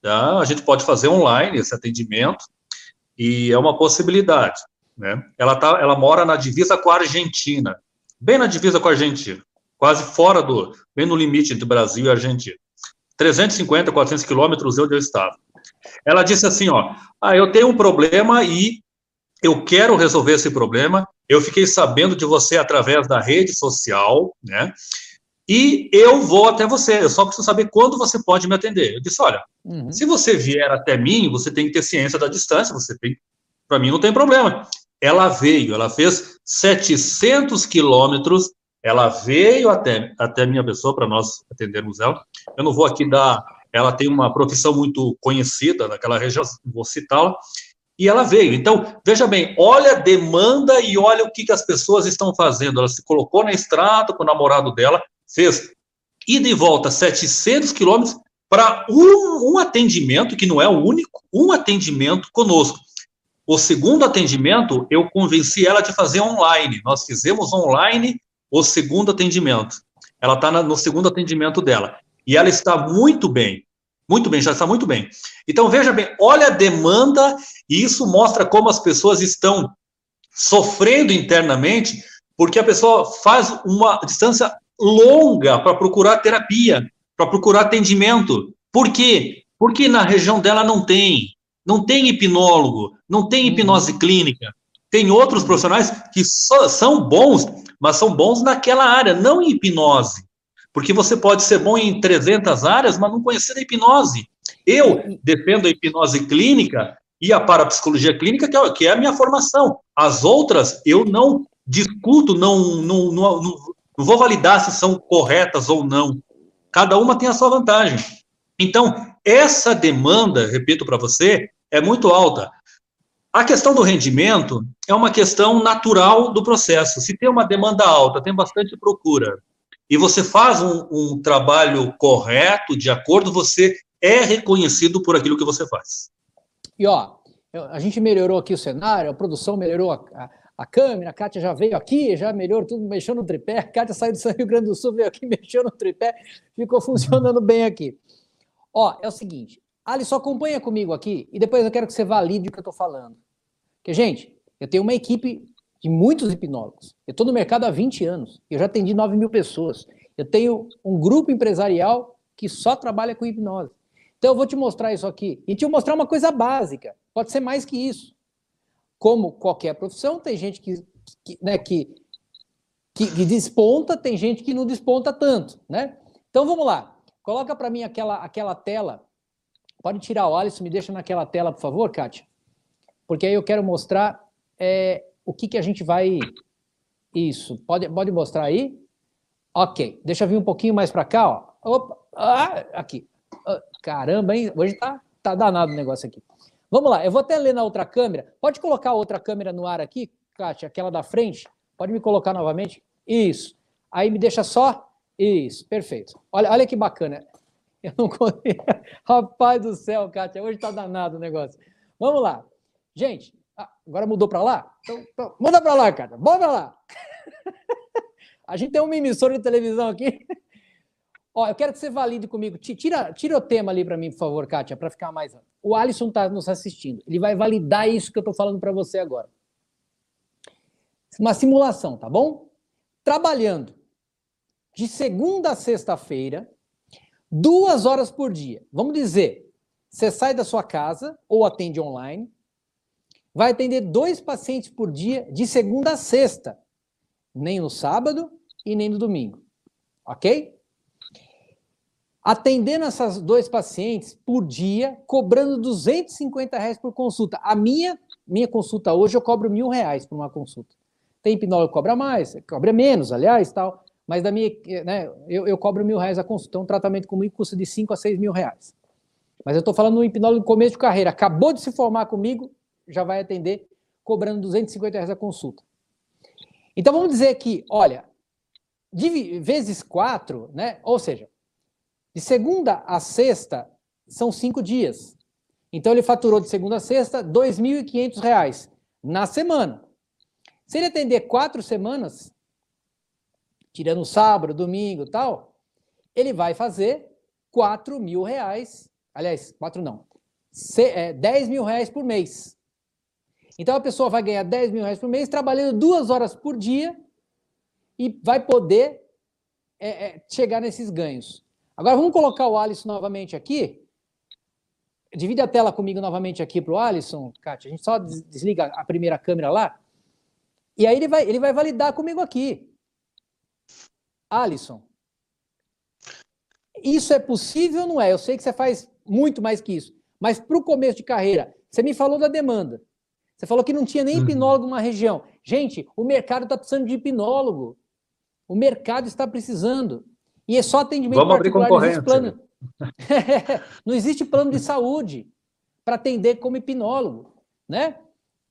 tá? a gente pode fazer online esse atendimento, e é uma possibilidade. Né? Ela, tá, ela mora na divisa com a Argentina, bem na divisa com a Argentina, quase fora do, bem no limite entre Brasil e Argentina. 350, 400 quilômetros de onde eu estava. Ela disse assim, ó, ah, eu tenho um problema e eu quero resolver esse problema. Eu fiquei sabendo de você através da rede social, né? E eu vou até você. Eu só preciso saber quando você pode me atender. Eu disse, olha, uhum. se você vier até mim, você tem que ter ciência da distância. Você tem, para mim não tem problema. Ela veio, ela fez 700 quilômetros ela veio até, até minha pessoa para nós atendermos ela. Eu não vou aqui dar. Ela tem uma profissão muito conhecida naquela região, vou citá-la. E ela veio. Então, veja bem, olha a demanda e olha o que, que as pessoas estão fazendo. Ela se colocou na estrada com o namorado dela, fez ida e volta 700 quilômetros para um, um atendimento, que não é o único, um atendimento conosco. O segundo atendimento, eu convenci ela de fazer online. Nós fizemos online o segundo atendimento. Ela está no segundo atendimento dela. E ela está muito bem. Muito bem, já está muito bem. Então, veja bem, olha a demanda, e isso mostra como as pessoas estão sofrendo internamente, porque a pessoa faz uma distância longa para procurar terapia, para procurar atendimento. Por quê? Porque na região dela não tem. Não tem hipnólogo, não tem hipnose uhum. clínica. Tem outros profissionais que só, são bons, mas são bons naquela área, não em hipnose. Porque você pode ser bom em 300 áreas, mas não conhecer a hipnose. Eu defendo a hipnose clínica e a parapsicologia clínica, que é, é a minha formação. As outras, eu não discuto, não, não, não, não vou validar se são corretas ou não. Cada uma tem a sua vantagem. Então, essa demanda, repito para você, é muito alta. A questão do rendimento é uma questão natural do processo. Se tem uma demanda alta, tem bastante procura, e você faz um, um trabalho correto, de acordo, você é reconhecido por aquilo que você faz. E ó, a gente melhorou aqui o cenário, a produção melhorou a, a, a câmera, a Kátia já veio aqui, já melhorou tudo, mexeu no tripé, a Kátia saiu do Rio Grande do Sul, veio aqui, mexeu no tripé, ficou funcionando bem aqui. Ó, é o seguinte, Alisson, acompanha comigo aqui e depois eu quero que você valide o que eu estou falando. Porque, gente, eu tenho uma equipe de muitos hipnólogos. Eu estou no mercado há 20 anos. Eu já atendi 9 mil pessoas. Eu tenho um grupo empresarial que só trabalha com hipnose. Então, eu vou te mostrar isso aqui. E te mostrar uma coisa básica. Pode ser mais que isso. Como qualquer profissão, tem gente que, que, né, que, que, que desponta, tem gente que não desponta tanto. Né? Então, vamos lá. Coloca para mim aquela, aquela tela. Pode tirar o Alisson, me deixa naquela tela, por favor, Kátia porque aí eu quero mostrar é, o que, que a gente vai... Isso, pode, pode mostrar aí? Ok, deixa eu vir um pouquinho mais para cá, ó. Opa, ah, aqui. Ah, caramba, hein? Hoje tá, tá danado o negócio aqui. Vamos lá, eu vou até ler na outra câmera. Pode colocar a outra câmera no ar aqui, Kátia, aquela da frente? Pode me colocar novamente? Isso. Aí me deixa só. Isso, perfeito. Olha, olha que bacana. Eu não Rapaz do céu, Kátia, hoje tá danado o negócio. Vamos lá. Gente, ah, agora mudou para lá? Então, então, muda para lá, cara. Bora lá. A gente tem uma emissora de televisão aqui. Ó, eu quero que você valide comigo. Tira, tira o tema ali para mim, por favor, Kátia, para ficar mais. O Alisson está nos assistindo. Ele vai validar isso que eu estou falando para você agora. Uma simulação, tá bom? Trabalhando de segunda a sexta-feira, duas horas por dia. Vamos dizer, você sai da sua casa ou atende online, vai atender dois pacientes por dia, de segunda a sexta, nem no sábado e nem no domingo. Ok? Atendendo essas dois pacientes por dia, cobrando 250 reais por consulta. A minha, minha consulta hoje eu cobro mil reais por uma consulta. Tem hipnólogo que cobra mais, cobra menos, aliás, tal. Mas da minha, né, eu, eu cobro mil reais a consulta. Então, um tratamento comigo custa de 5 a 6 mil reais. Mas eu estou falando de um hipnólogo no começo de carreira, acabou de se formar comigo, já vai atender cobrando 250 reais a consulta. Então vamos dizer que, olha, vezes quatro, né? Ou seja, de segunda a sexta são cinco dias. Então ele faturou de segunda a sexta R$ 2.500 na semana. Se ele atender quatro semanas, tirando sábado, domingo tal, ele vai fazer R$ mil reais. Aliás, quatro não, 10 é, mil reais por mês. Então a pessoa vai ganhar 10 mil reais por mês trabalhando duas horas por dia e vai poder é, é, chegar nesses ganhos. Agora vamos colocar o Alisson novamente aqui. Divide a tela comigo novamente aqui para o Alisson, Kátia. A gente só desliga a primeira câmera lá. E aí ele vai, ele vai validar comigo aqui. Alisson, isso é possível ou não é? Eu sei que você faz muito mais que isso. Mas para o começo de carreira, você me falou da demanda. Você falou que não tinha nem uhum. hipnólogo numa região. Gente, o mercado está precisando de hipnólogo. O mercado está precisando. E é só atendimento Vamos particular. Abrir concorrência. Não existe plano, não existe plano de saúde para atender como hipnólogo. Né?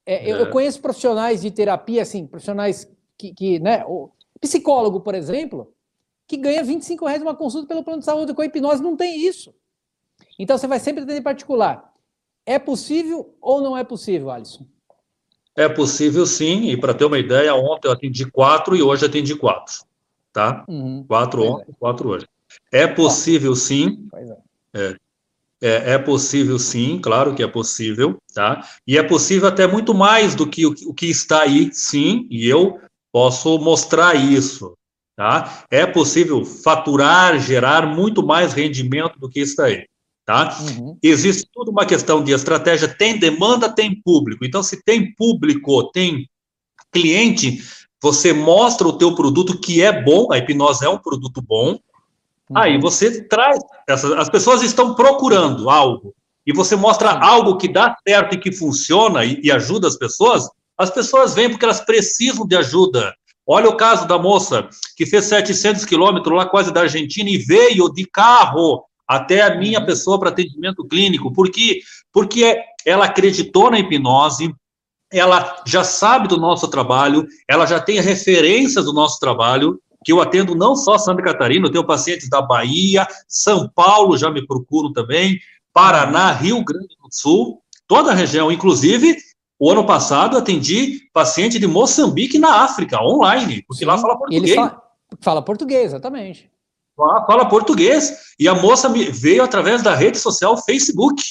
É, é. Eu conheço profissionais de terapia, assim, profissionais que, que né, o psicólogo, por exemplo, que ganha 25 reais uma consulta pelo plano de saúde. Com a hipnose não tem isso. Então você vai sempre atender particular. É possível ou não é possível, Alisson? É possível sim, e para ter uma ideia, ontem eu atendi quatro e hoje atendi quatro, tá? Uhum. Quatro ontem, é. quatro hoje. É possível sim, é. é. É, é, possível sim, claro que é possível, tá? E é possível até muito mais do que o, o que está aí, sim, e eu posso mostrar isso, tá? É possível faturar, gerar muito mais rendimento do que está aí. Tá? Uhum. Existe toda uma questão de estratégia, tem demanda, tem público. Então, se tem público, tem cliente, você mostra o teu produto que é bom, a hipnose é um produto bom, Uhum. Aí você traz, essas, as pessoas estão procurando algo, e você mostra algo que dá certo e que funciona e, e ajuda as pessoas, as pessoas vêm porque elas precisam de ajuda. Olha o caso da moça que fez 700 quilômetros lá quase da Argentina e veio de carro até a minha pessoa para atendimento clínico. Por quê? Porque ela acreditou na hipnose, ela já sabe do nosso trabalho, ela já tem referências do nosso trabalho, que eu atendo não só Santa Catarina, eu tenho pacientes da Bahia, São Paulo já me procuram também, Paraná, Rio Grande do Sul, toda a região, inclusive o ano passado atendi paciente de Moçambique na África, online, porque Sim, lá fala português. Ele fala, fala português, exatamente. Fala, fala, português. E a moça veio através da rede social Facebook.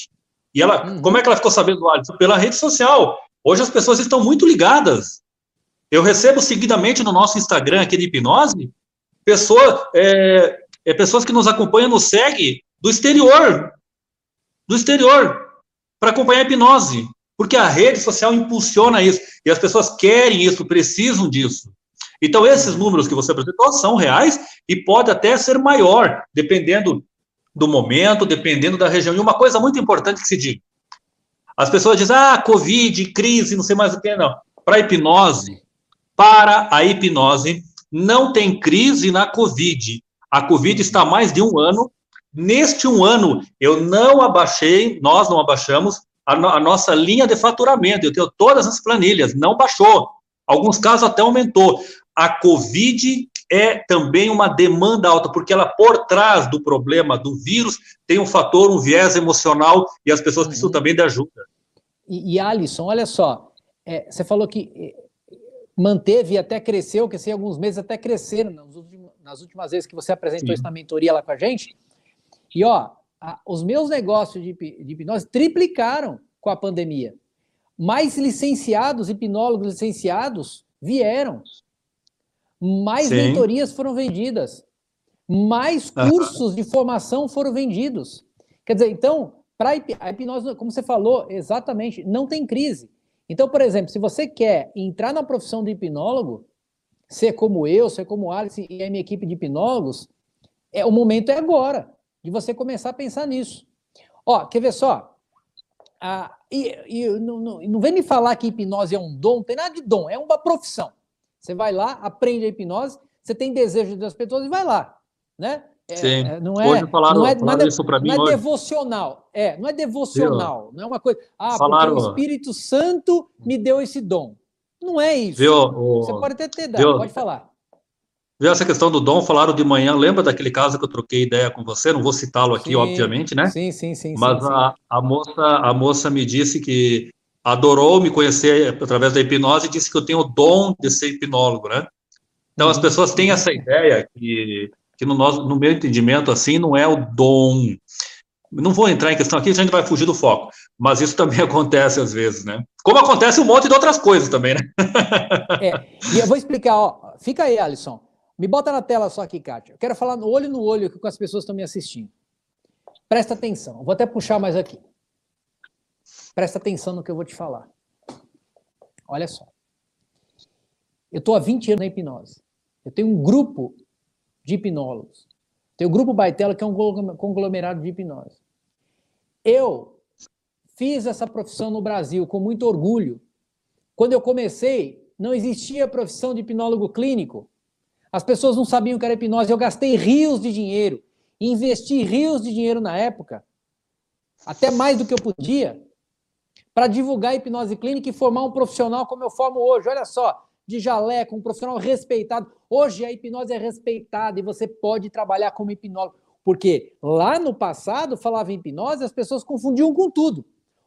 E ela, uhum. como é que ela ficou sabendo do Alisson? Pela rede social. Hoje as pessoas estão muito ligadas. Eu recebo seguidamente no nosso Instagram aqui de hipnose pessoa, é, é pessoas que nos acompanham, nos segue do exterior. Do exterior. Para acompanhar a hipnose. Porque a rede social impulsiona isso. E as pessoas querem isso, precisam disso. Então, esses números que você apresentou são reais e pode até ser maior, dependendo do momento, dependendo da região. E uma coisa muito importante que se diga: as pessoas dizem, ah, Covid, crise, não sei mais o que, não. Para a hipnose, para a hipnose, não tem crise na Covid. A Covid está há mais de um ano. Neste um ano, eu não abaixei, nós não abaixamos a, no, a nossa linha de faturamento. Eu tenho todas as planilhas, não baixou. Alguns casos até aumentou. A Covid é também uma demanda alta, porque ela, por trás do problema do vírus, tem um fator, um viés emocional, e as pessoas uhum. precisam também de ajuda. E, e Alisson, olha só, é, você falou que é, manteve e até cresceu, que sei, alguns meses até cresceram nas últimas, nas últimas vezes que você apresentou Sim. isso na mentoria lá com a gente. E ó, a, os meus negócios de, de hipnose triplicaram com a pandemia. Mais licenciados, hipnólogos licenciados, vieram. Mais Sim. mentorias foram vendidas. Mais cursos de formação foram vendidos. Quer dizer, então, para a hipnose, como você falou, exatamente, não tem crise. Então, por exemplo, se você quer entrar na profissão de hipnólogo, ser como eu, ser como Alice e a minha equipe de hipnólogos, é, o momento é agora de você começar a pensar nisso. Ó, quer ver só? Ah, e, e não, não, não, vem me falar que hipnose é um dom, não tem nada de dom, é uma profissão. Você vai lá, aprende a hipnose, você tem desejo das pessoas e vai lá, né? É, Sim. É, não é, hoje falaram, não é, falaram não é, isso para mim Não é devocional, é, não é devocional, Viu? não é uma coisa, ah, falaram, porque o Espírito Santo me deu esse dom. Não é isso. Viu? Você pode até ter dado, pode falar. Viu essa questão do dom, falaram de manhã, lembra daquele caso que eu troquei ideia com você? Não vou citá-lo aqui, sim, obviamente, né? Sim, sim, sim. Mas sim, a, sim. a, moça, a moça me disse que adorou me conhecer através da hipnose e disse que eu tenho o dom de ser hipnólogo, né? Então as uhum. pessoas têm essa ideia que, que no, nosso, no meu entendimento, assim, não é o dom. Não vou entrar em questão aqui, a gente vai fugir do foco. Mas isso também acontece às vezes, né? Como acontece um monte de outras coisas também, né? É, e eu vou explicar, ó. Fica aí, Alisson. Me bota na tela só aqui, Kátia. Eu quero falar no olho no olho com as pessoas que estão me assistindo. Presta atenção. vou até puxar mais aqui. Presta atenção no que eu vou te falar. Olha só. Eu estou há 20 anos na hipnose. Eu tenho um grupo de hipnólogos. Tem o Grupo Baitela, que é um conglomerado de hipnose. Eu fiz essa profissão no Brasil com muito orgulho. Quando eu comecei, não existia a profissão de hipnólogo clínico. As pessoas não sabiam o que era hipnose. Eu gastei rios de dinheiro, investi rios de dinheiro na época, até mais do que eu podia, para divulgar a hipnose clínica e formar um profissional como eu formo hoje. Olha só, de jaleco, um profissional respeitado. Hoje a hipnose é respeitada e você pode trabalhar como hipnólogo. Porque lá no passado, falava em hipnose, as pessoas confundiam com tudo.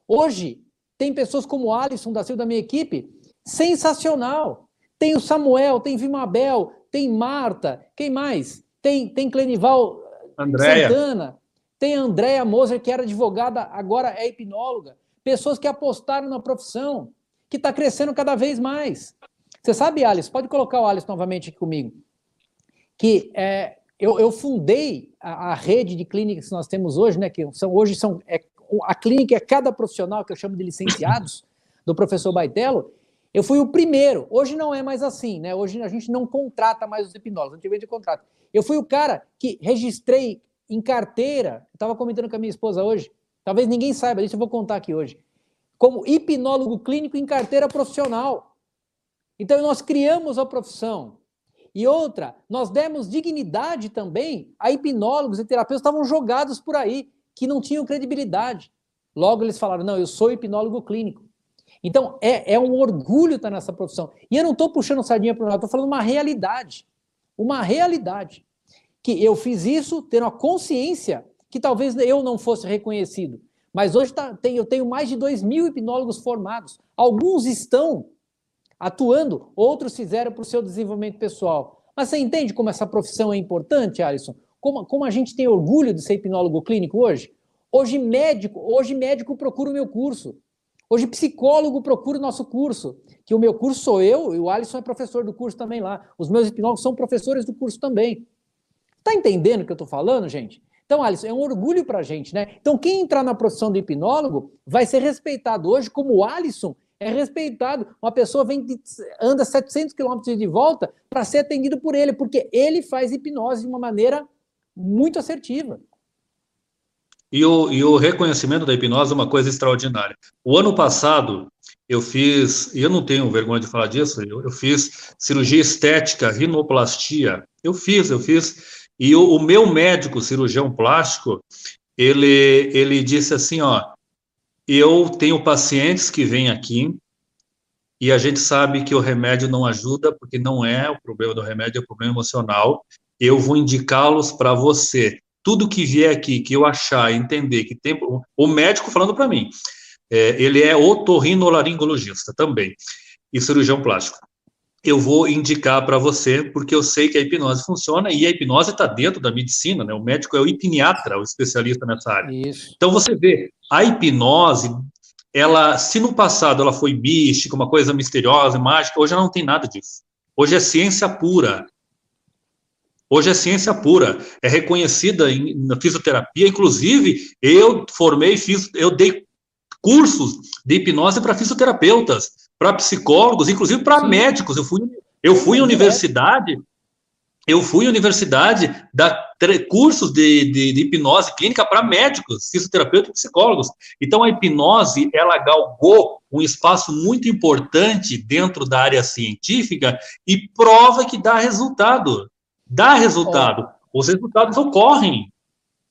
Hoje, tem pessoas como o Alisson da Silva, da minha equipe, sensacional. Tem o Samuel, tem Vimabel, tem Marta, quem mais? Tem, tem Clenival Andréia. Santana, tem Andréa Moser, que era advogada, agora é hipnóloga. Pessoas que apostaram na profissão, que está crescendo cada vez mais. Você sabe, Alice, pode colocar o Alice novamente aqui comigo, que é, eu, eu, fundei a, a, rede de clínicas que nós temos hoje, né, que são, hoje são, é, a clínica é cada profissional, que eu chamo de licenciados, do professor Baitello, Eu fui o primeiro. Hoje não é mais assim, né? Hoje a gente não contrata mais os hipnólogos, antigamente contrato. Eu fui o cara que registrei em carteira, estava comentando com a minha esposa hoje, talvez ninguém saiba isso, eu vou contar aqui hoje, como hipnólogo clínico em carteira profissional. Então nós criamos a profissão. E outra, nós demos dignidade também a hipnólogos e terapeutas que estavam jogados por aí, que não tinham credibilidade. Logo eles falaram: não, eu sou hipnólogo clínico. Então é, é um orgulho estar nessa profissão. E eu não estou puxando sardinha para o lado, estou falando uma realidade. Uma realidade. Que eu fiz isso tendo a consciência que talvez eu não fosse reconhecido. Mas hoje tá, tem, eu tenho mais de 2 mil hipnólogos formados. Alguns estão atuando, outros fizeram para o seu desenvolvimento pessoal. Mas você entende como essa profissão é importante, Alisson? Como, como a gente tem orgulho de ser hipnólogo clínico hoje? Hoje médico, hoje médico procura o meu curso. Hoje psicólogo procura o nosso curso. Que o meu curso sou eu e o Alisson é professor do curso também lá. Os meus hipnólogos são professores do curso também. Tá entendendo o que eu estou falando, gente? Então, Alisson, é um orgulho para a gente, né? Então, quem entrar na profissão do hipnólogo vai ser respeitado hoje como o Alisson é respeitado. Uma pessoa vem anda 700 quilômetros de volta para ser atendido por ele, porque ele faz hipnose de uma maneira muito assertiva. E o, e o reconhecimento da hipnose é uma coisa extraordinária. O ano passado, eu fiz, e eu não tenho vergonha de falar disso, eu, eu fiz cirurgia estética, rinoplastia. Eu fiz, eu fiz. E o, o meu médico, cirurgião plástico, ele, ele disse assim, ó, eu tenho pacientes que vêm aqui e a gente sabe que o remédio não ajuda, porque não é o problema do remédio, é o problema emocional. Eu vou indicá-los para você. Tudo que vier aqui, que eu achar, entender que tem. O médico falando para mim, é, ele é otorrinolaringologista também, e cirurgião plástico eu vou indicar para você, porque eu sei que a hipnose funciona e a hipnose está dentro da medicina, né? O médico é o hipniatra, o especialista nessa área. Isso. Então você vê, a hipnose, ela, se no passado ela foi mística, uma coisa misteriosa, mágica, hoje ela não tem nada disso. Hoje é ciência pura. Hoje é ciência pura, é reconhecida em, na fisioterapia. Inclusive, eu formei, fiz, eu dei cursos de hipnose para fisioterapeutas para psicólogos, inclusive para médicos. Eu fui, eu fui em universidade, eu fui em universidade dar cursos de, de, de hipnose clínica para médicos, fisioterapeutas e psicólogos. Então, a hipnose, ela galgou um espaço muito importante dentro da área científica e prova que dá resultado. Dá resultado. Os resultados ocorrem.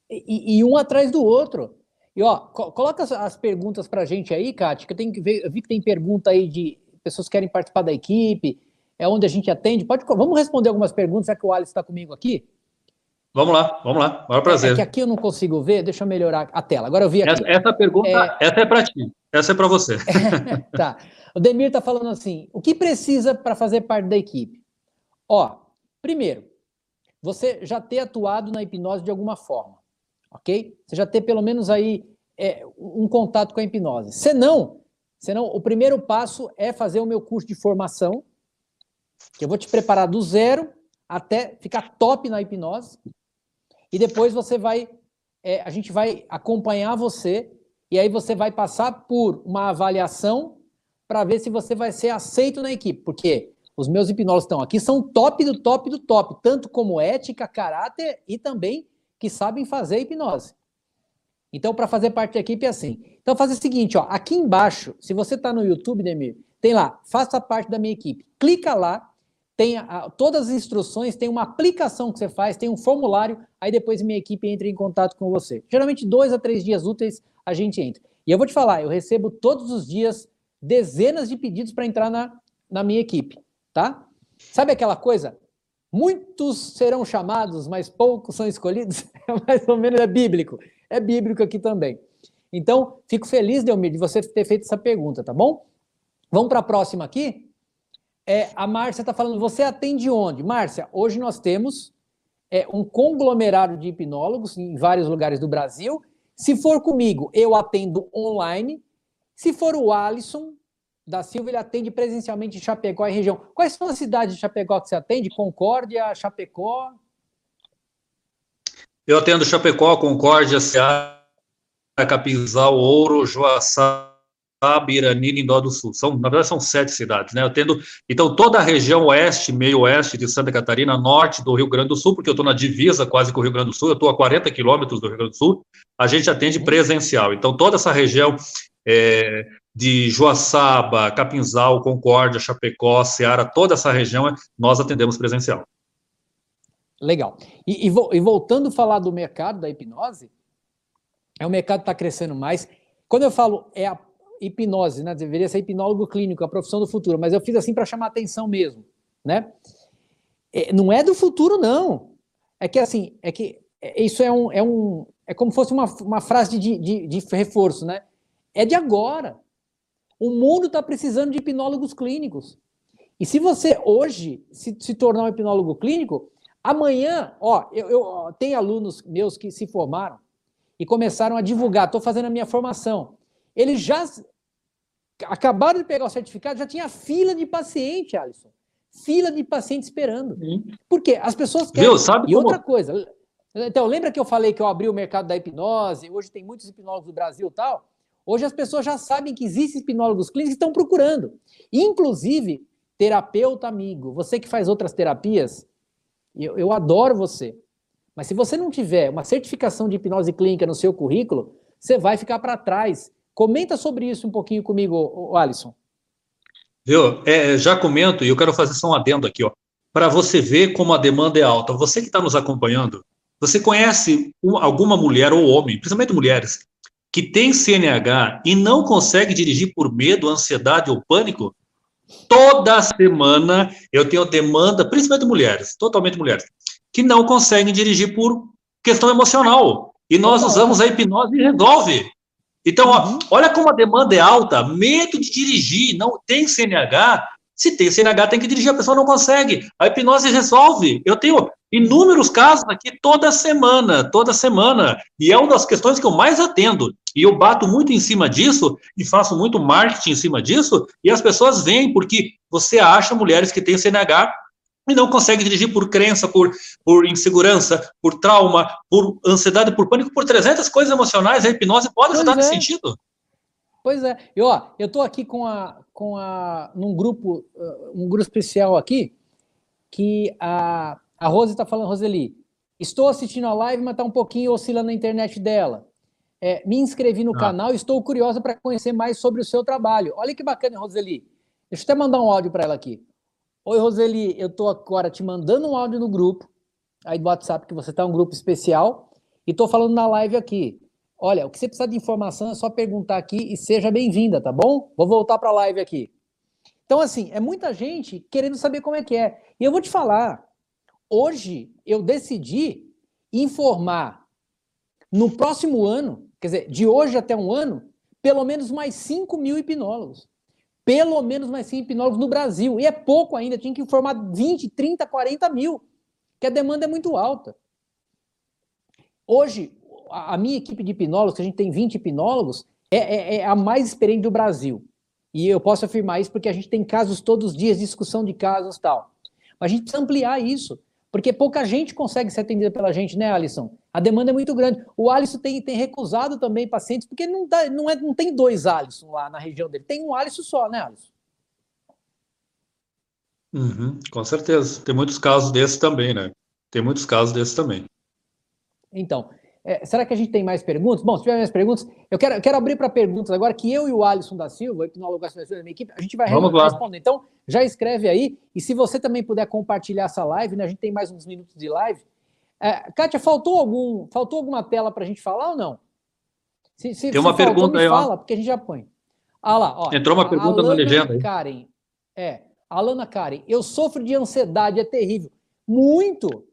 E, e um atrás do outro. E ó, co coloca as, as perguntas para a gente aí, Kátia, que eu, tenho que ver, eu vi que tem pergunta aí de pessoas que querem participar da equipe, é onde a gente atende. Pode, vamos responder algumas perguntas, já que o Alisson está comigo aqui? Vamos lá, vamos lá, maior prazer. É, é que aqui eu não consigo ver, deixa eu melhorar a tela. Agora eu vi aqui. Essa, essa pergunta, é... essa é para ti, essa é para você. tá. O Demir está falando assim: o que precisa para fazer parte da equipe? Ó, primeiro, você já ter atuado na hipnose de alguma forma ok? Você já ter pelo menos aí é, um contato com a hipnose. Se não, senão, o primeiro passo é fazer o meu curso de formação, que eu vou te preparar do zero até ficar top na hipnose. E depois você vai, é, a gente vai acompanhar você, e aí você vai passar por uma avaliação para ver se você vai ser aceito na equipe, porque os meus hipnólogos estão aqui, são top do top do top, tanto como ética, caráter e também que sabem fazer hipnose. Então, para fazer parte da equipe é assim. Então, fazer o seguinte, ó, aqui embaixo, se você está no YouTube, Demir, tem lá, faça parte da minha equipe. Clica lá, tem a, todas as instruções, tem uma aplicação que você faz, tem um formulário, aí depois minha equipe entra em contato com você. Geralmente, dois a três dias úteis a gente entra. E eu vou te falar, eu recebo todos os dias dezenas de pedidos para entrar na, na minha equipe, tá? Sabe aquela coisa? Muitos serão chamados, mas poucos são escolhidos. É mais ou menos é bíblico. É bíblico aqui também. Então, fico feliz, Delmir, de você ter feito essa pergunta, tá bom? Vamos para a próxima aqui. É, a Márcia está falando, você atende onde? Márcia, hoje nós temos é, um conglomerado de hipnólogos em vários lugares do Brasil. Se for comigo, eu atendo online. Se for o Alisson, da Silva, ele atende presencialmente em Chapecó e região. Quais são as cidades de Chapecó que você atende? Concórdia, Chapecó? Eu atendo Chapecó, Concórdia, Ceará, Capinzal, Ouro, Joaçá, Joaçaba, Irani, Lindó do Sul. São, na verdade, são sete cidades, né? Eu tendo, então, toda a região oeste, meio oeste de Santa Catarina, norte do Rio Grande do Sul, porque eu estou na divisa quase com o Rio Grande do Sul, eu estou a 40 quilômetros do Rio Grande do Sul, a gente atende presencial. Então, toda essa região é, de Joaçaba, Capinzal, Concórdia, Chapecó, Ceará, toda essa região, nós atendemos presencial. Legal. E, e, e voltando a falar do mercado da hipnose, é o mercado que está crescendo mais. Quando eu falo é a hipnose, né? Deveria ser hipnólogo clínico, a profissão do futuro, mas eu fiz assim para chamar atenção mesmo, né? É, não é do futuro, não. É que assim, é que é, isso é um, é um, é como se fosse uma, uma frase de, de, de reforço, né? É de agora. O mundo está precisando de hipnólogos clínicos. E se você hoje se, se tornar um hipnólogo clínico, amanhã, ó, eu, eu tenho alunos meus que se formaram e começaram a divulgar. Estou fazendo a minha formação. Eles já acabaram de pegar o certificado, já tinha fila de paciente, Alisson. Fila de paciente esperando. Por quê? As pessoas querem. Viu, sabe e como... outra coisa. Então, lembra que eu falei que eu abri o mercado da hipnose? Hoje tem muitos hipnólogos do Brasil e tal. Hoje as pessoas já sabem que existem hipnólogos clínicos e estão procurando. Inclusive, terapeuta amigo, você que faz outras terapias, eu, eu adoro você. Mas se você não tiver uma certificação de hipnose clínica no seu currículo, você vai ficar para trás. Comenta sobre isso um pouquinho comigo, Alisson. Viu? É, já comento e eu quero fazer só um adendo aqui, ó, para você ver como a demanda é alta. Você que está nos acompanhando, você conhece um, alguma mulher ou homem, principalmente mulheres, que tem CNH e não consegue dirigir por medo, ansiedade ou pânico? Toda semana eu tenho demanda, principalmente mulheres, totalmente mulheres que não conseguem dirigir por questão emocional. E nós usamos a hipnose e resolve. Então, ó, uhum. olha como a demanda é alta, medo de dirigir, não tem CNH. Se tem CNH, tem que dirigir, a pessoa não consegue. A hipnose resolve. Eu tenho inúmeros casos aqui toda semana, toda semana. E é uma das questões que eu mais atendo. E eu bato muito em cima disso e faço muito marketing em cima disso. E as pessoas vêm porque você acha mulheres que têm CNH e não consegue dirigir por crença, por, por insegurança, por trauma, por ansiedade, por pânico, por 300 coisas emocionais. A hipnose pode ajudar nesse é. sentido. Pois é. E ó, eu estou aqui com a, com a, num grupo, uh, um grupo especial aqui, que a, a Rose está falando, Roseli, estou assistindo a live, mas está um pouquinho oscilando na internet dela. É, me inscrevi no ah. canal, estou curiosa para conhecer mais sobre o seu trabalho. Olha que bacana, Roseli. Deixa eu até mandar um áudio para ela aqui. Oi, Roseli, eu estou agora te mandando um áudio no grupo, aí do WhatsApp, que você está um grupo especial, e estou falando na live aqui. Olha, o que você precisa de informação é só perguntar aqui e seja bem-vinda, tá bom? Vou voltar para a live aqui. Então, assim, é muita gente querendo saber como é que é. E eu vou te falar, hoje eu decidi informar no próximo ano, quer dizer, de hoje até um ano, pelo menos mais 5 mil hipnólogos pelo menos mais 100 hipnólogos no Brasil. E é pouco ainda, tinha que informar 20, 30, 40 mil, que a demanda é muito alta. Hoje, a minha equipe de hipnólogos, que a gente tem 20 hipnólogos, é, é, é, a mais experiente do Brasil. E eu posso afirmar isso porque a gente tem casos todos os dias, discussão de casos tal. Mas a gente precisa ampliar isso. Porque pouca gente consegue ser atendida pela gente, né, Alisson? A demanda é muito grande. O Alisson tem, tem recusado também pacientes, porque não, dá, não, é, não tem dois Alisson lá na região dele. Tem um Alisson só, né, Alisson? Uhum, com certeza. Tem muitos casos desses também, né? Tem muitos casos desses também. Então, é, será que a gente tem mais perguntas? Bom, se tiver mais perguntas, eu quero, eu quero abrir para perguntas agora, que eu e o Alisson da Silva, hipnólogo da minha equipe, a gente vai Vamos responder. Lá. Então, já escreve aí, e se você também puder compartilhar essa live, né, a gente tem mais uns minutos de live. É, Kátia, faltou, algum, faltou alguma tela para a gente falar ou não? Se, se, tem uma pergunta aí, fala, ó. porque a gente já põe. Ah lá, ó. Entrou uma pergunta na legenda. Karen, é, Alana Karen, eu sofro de ansiedade, é terrível. Muito!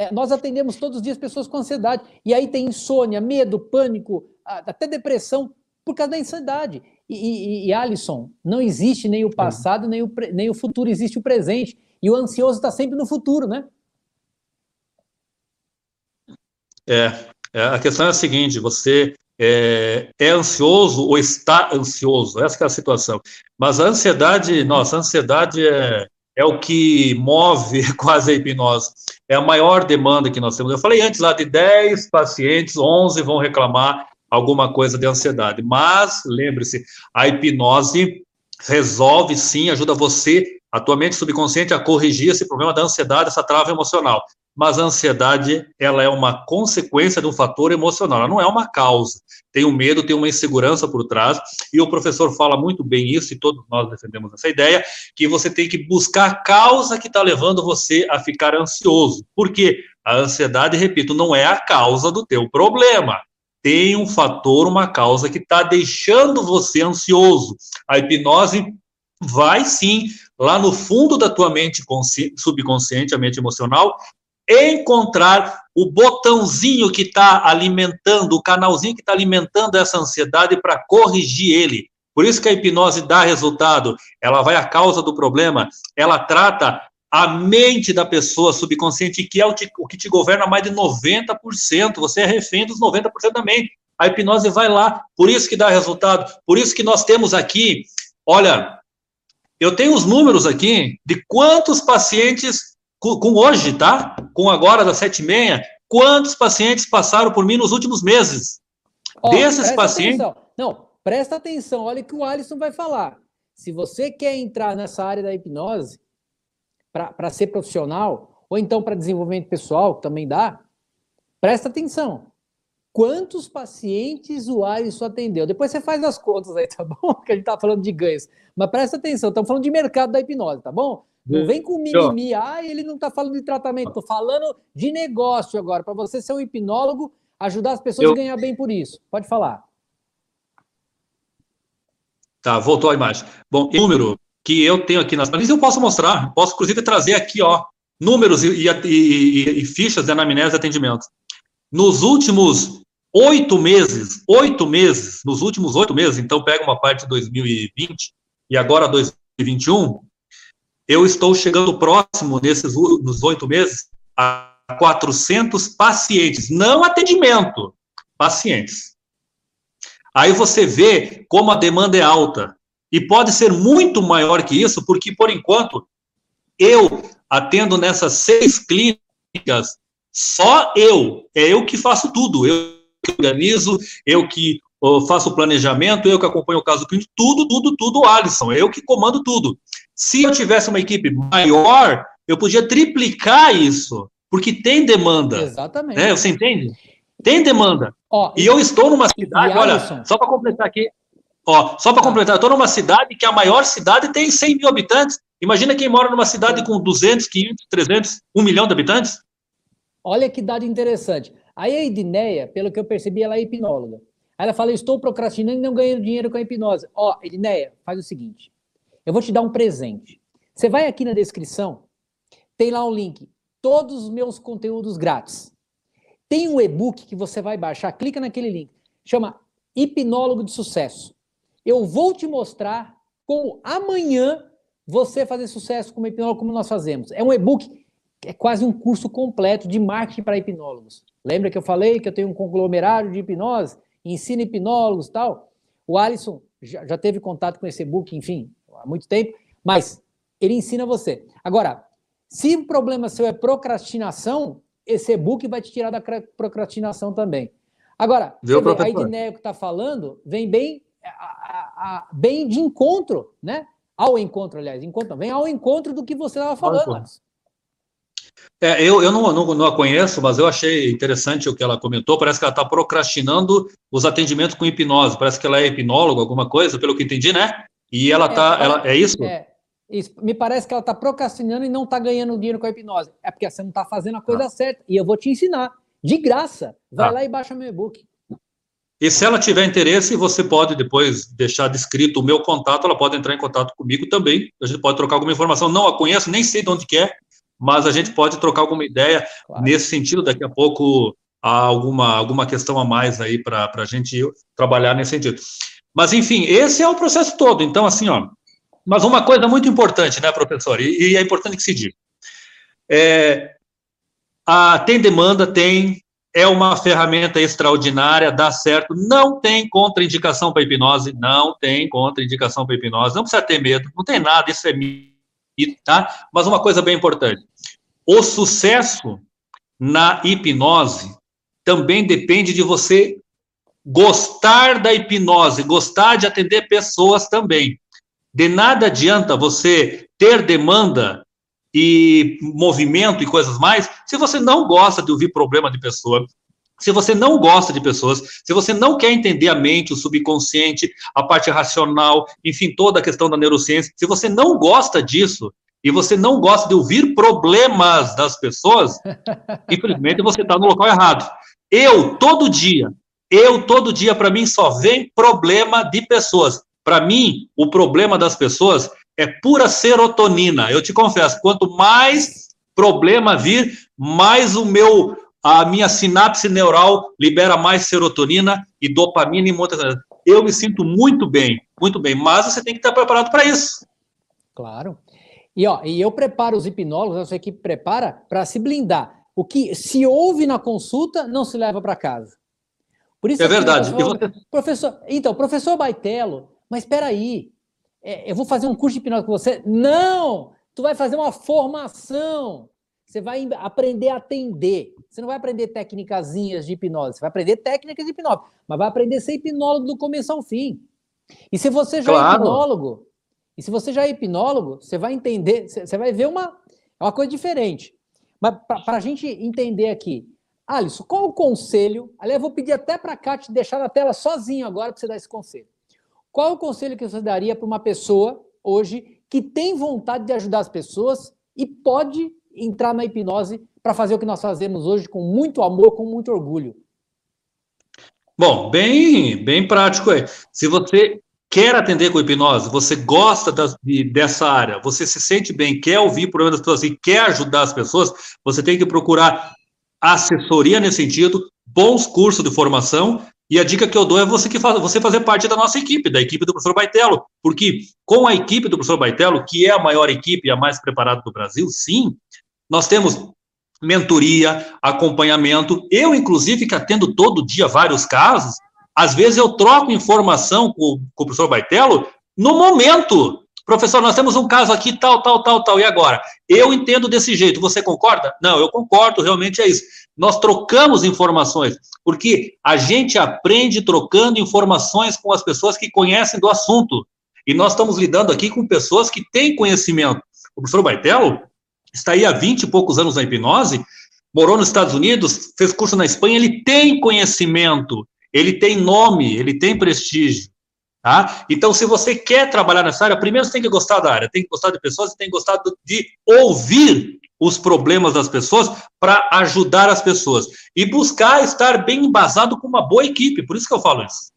É, nós atendemos todos os dias pessoas com ansiedade. E aí tem insônia, medo, pânico, até depressão, por causa da ansiedade. E, e, e Alisson, não existe nem o passado, nem o, nem o futuro, existe o presente. E o ansioso está sempre no futuro, né? É, é, a questão é a seguinte: você é, é, ansioso ou está ansioso? Essa é a situação. Mas a ansiedade, nossa, a ansiedade é, é o que move quase a hipnose. É a maior demanda que nós temos. Eu falei antes lá de 10 pacientes, 11 vão reclamar alguma coisa de ansiedade. Mas, lembre-se, a hipnose resolve sim, ajuda você, a tua mente subconsciente, a corrigir esse problema da ansiedade, essa trava emocional. Mas a ansiedade, ela é uma consequência de um fator emocional, ela não é uma causa. Tem um medo, tem uma insegurança por trás, e o professor fala muito bem isso, e todos nós defendemos essa ideia, que você tem que buscar a causa que está levando você a ficar ansioso. Por quê? A ansiedade, repito, não é a causa do teu problema tem um fator, uma causa que está deixando você ansioso. A hipnose vai sim, lá no fundo da tua mente subconsciente, a mente emocional, encontrar o botãozinho que está alimentando, o canalzinho que está alimentando essa ansiedade para corrigir ele. Por isso que a hipnose dá resultado, ela vai à causa do problema, ela trata a mente da pessoa subconsciente, que é o, te, o que te governa mais de 90%, você é refém dos 90% da mente. A hipnose vai lá, por isso que dá resultado, por isso que nós temos aqui, olha, eu tenho os números aqui de quantos pacientes, com, com hoje, tá? Com agora das sete e meia, quantos pacientes passaram por mim nos últimos meses. Oh, Desses pacientes... Atenção. Não, presta atenção, olha o que o Alisson vai falar. Se você quer entrar nessa área da hipnose, para ser profissional, ou então para desenvolvimento pessoal, que também dá, presta atenção. Quantos pacientes o Alisson atendeu? Depois você faz as contas aí, tá bom? Que a gente tá falando de ganhos. Mas presta atenção, estamos falando de mercado da hipnose, tá bom? Não vem com mimimi, ah, ele não está falando de tratamento, estou falando de negócio agora, para você ser um hipnólogo, ajudar as pessoas eu... a ganhar bem por isso. Pode falar. Tá, voltou a imagem. Bom, número que eu tenho aqui nas planilhas, eu posso mostrar, posso inclusive trazer aqui, ó, números e, e, e, e fichas de anamnese de atendimento. Nos últimos oito meses, oito meses, nos últimos oito meses, então pega uma parte de 2020 e agora 2021, eu estou chegando próximo nesses nos oito meses a 400 pacientes, não atendimento, pacientes. Aí você vê como a demanda é alta. E pode ser muito maior que isso, porque, por enquanto, eu atendo nessas seis clínicas, só eu. É eu que faço tudo. Eu que organizo, eu que faço o planejamento, eu que acompanho o caso clínico, tudo, tudo, tudo, Alisson. Eu que comando tudo. Se eu tivesse uma equipe maior, eu podia triplicar isso, porque tem demanda. Exatamente. Né? Você entende? Tem demanda. Ó, e, eu estou numa cidade, olha, só para completar aqui, Ó, só para completar, eu estou numa cidade que a maior cidade tem 100 mil habitantes. Imagina quem mora numa cidade com 200, 500, 300, 1 milhão de habitantes. Olha que dado interessante. Aí a Edneia, pelo que eu percebi, ela é hipnóloga. Aí ela fala, eu estou procrastinando e não ganhando dinheiro com a hipnose. Ó, Edneia, faz o seguinte, eu vou te dar um presente. Você vai aqui na descrição, tem lá um link, todos os meus conteúdos grátis. Tem um e-book que você vai baixar, clica naquele link, chama Hipnólogo de Sucesso. Eu vou te mostrar como amanhã você fazer sucesso como hipnólogo, como nós fazemos. É um e-book, é quase um curso completo de marketing para hipnólogos. Lembra que eu falei que eu tenho um conglomerado de hipnose, ensino hipnólogos e tal? O Alisson já, já teve contato com esse e-book, enfim, há muito tempo, mas ele ensina você. Agora, se o problema seu é procrastinação, esse e-book vai te tirar da procrastinação também. Agora, vê, a Edneia que está falando vem bem a, bem de encontro, né? Ao encontro, aliás, encontro, vem ao encontro do que você estava falando. É, eu, eu não, não, não, a conheço, mas eu achei interessante o que ela comentou. Parece que ela está procrastinando os atendimentos com hipnose. Parece que ela é hipnóloga, alguma coisa, pelo que entendi, né? E ela está. É, ela, é isso? É, isso? Me parece que ela está procrastinando e não está ganhando dinheiro com a hipnose. É porque você não está fazendo a coisa ah. certa. E eu vou te ensinar. De graça. Vai ah. lá e baixa meu e-book. E se ela tiver interesse, você pode depois deixar descrito o meu contato, ela pode entrar em contato comigo também. A gente pode trocar alguma informação. Não a conheço, nem sei de onde é, mas a gente pode trocar alguma ideia claro. nesse sentido. Daqui a pouco há alguma, alguma questão a mais aí para a gente trabalhar nesse sentido. Mas, enfim, esse é o processo todo. Então, assim, ó. Mas uma coisa muito importante, né, professor? E, e é importante que se diga. É, a, tem demanda, tem é uma ferramenta extraordinária, dá certo, não tem contraindicação para hipnose, não tem contraindicação para hipnose, não precisa ter medo, não tem nada, isso é mito, tá? Mas uma coisa bem importante, o sucesso na hipnose também depende de você gostar da hipnose, gostar de atender pessoas também. De nada adianta você ter demanda e movimento e coisas mais se você não gosta de ouvir problema de pessoa, se você não gosta de pessoas, se você não quer entender a mente, o subconsciente, a parte racional, enfim, toda a questão da neurociência, se você não gosta disso e você não gosta de ouvir problemas das pessoas, infelizmente você está no local errado. Eu, todo dia, eu, todo dia, para mim, só vem problema de pessoas. Para mim, o problema das pessoas é pura serotonina. Eu te confesso, quanto mais problema vir, mais o meu a minha sinapse neural libera mais serotonina e dopamina e muitas Eu me sinto muito bem, muito bem, mas você tem que estar preparado para isso. Claro. E, ó, e eu preparo os hipnólogos, a sua equipe prepara para se blindar. O que se ouve na consulta não se leva para casa. Por isso é verdade. Professor, professor, então, professor Baitelo, mas espera aí, é, eu vou fazer um curso de hipnose com você. Não! Tu vai fazer uma formação. Você vai aprender a atender. Você não vai aprender técnicazinhas de hipnose, você vai aprender técnicas de hipnose, mas vai aprender a ser hipnólogo do começo ao fim. E se você já é claro. é hipnólogo, e se você já é hipnólogo, você vai entender, você vai ver uma, é uma coisa diferente. Mas para a gente entender aqui, Alisson, qual o conselho? Aliás, eu vou pedir até para a Kátia deixar na tela sozinho agora para você dar esse conselho. Qual o conselho que você daria para uma pessoa hoje que tem vontade de ajudar as pessoas e pode entrar na hipnose para fazer o que nós fazemos hoje com muito amor, com muito orgulho? Bom, bem, bem prático aí. Se você quer atender com hipnose, você gosta de, dessa área, você se sente bem, quer ouvir problemas das pessoas e quer ajudar as pessoas, você tem que procurar assessoria nesse sentido, bons cursos de formação e a dica que eu dou é você que faz, você fazer parte da nossa equipe, da equipe do professor Baitelo, porque com a equipe do professor Baitelo, que é a maior equipe e a mais preparada do Brasil, sim, nós temos mentoria, acompanhamento. Eu, inclusive, que atendo todo dia vários casos, às vezes eu troco informação com, com o professor Baitelo no momento. Professor, nós temos um caso aqui, tal, tal, tal, tal, e agora? Eu entendo desse jeito, você concorda? Não, eu concordo, realmente é isso. Nós trocamos informações, porque a gente aprende trocando informações com as pessoas que conhecem do assunto. E nós estamos lidando aqui com pessoas que têm conhecimento. O professor Baitelo está aí há 20 e poucos anos na hipnose, morou nos Estados Unidos, fez curso na Espanha, ele tem conhecimento, ele tem nome, ele tem prestígio. Tá? Então, se você quer trabalhar nessa área, primeiro você tem que gostar da área, tem que gostar de pessoas, tem que gostar de ouvir os problemas das pessoas para ajudar as pessoas e buscar estar bem embasado com uma boa equipe. Por isso que eu falo isso.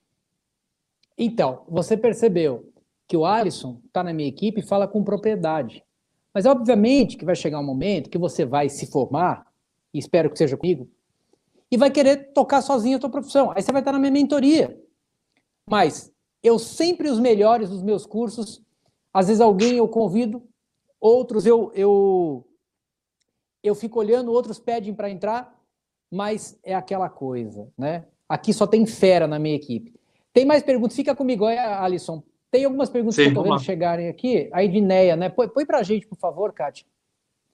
Então, você percebeu que o Alisson está na minha equipe e fala com propriedade. Mas, obviamente, que vai chegar um momento que você vai se formar, e espero que seja comigo, e vai querer tocar sozinho a tua profissão. Aí você vai estar na minha mentoria. Mas eu sempre os melhores dos meus cursos, às vezes alguém eu convido, outros eu, eu eu fico olhando, outros pedem para entrar, mas é aquela coisa, né? Aqui só tem fera na minha equipe. Tem mais perguntas? Fica comigo, Alisson. Tem algumas perguntas Sim, que eu estou vendo chegarem aqui. A Edneia, né? Põe, põe para a gente, por favor, Kátia.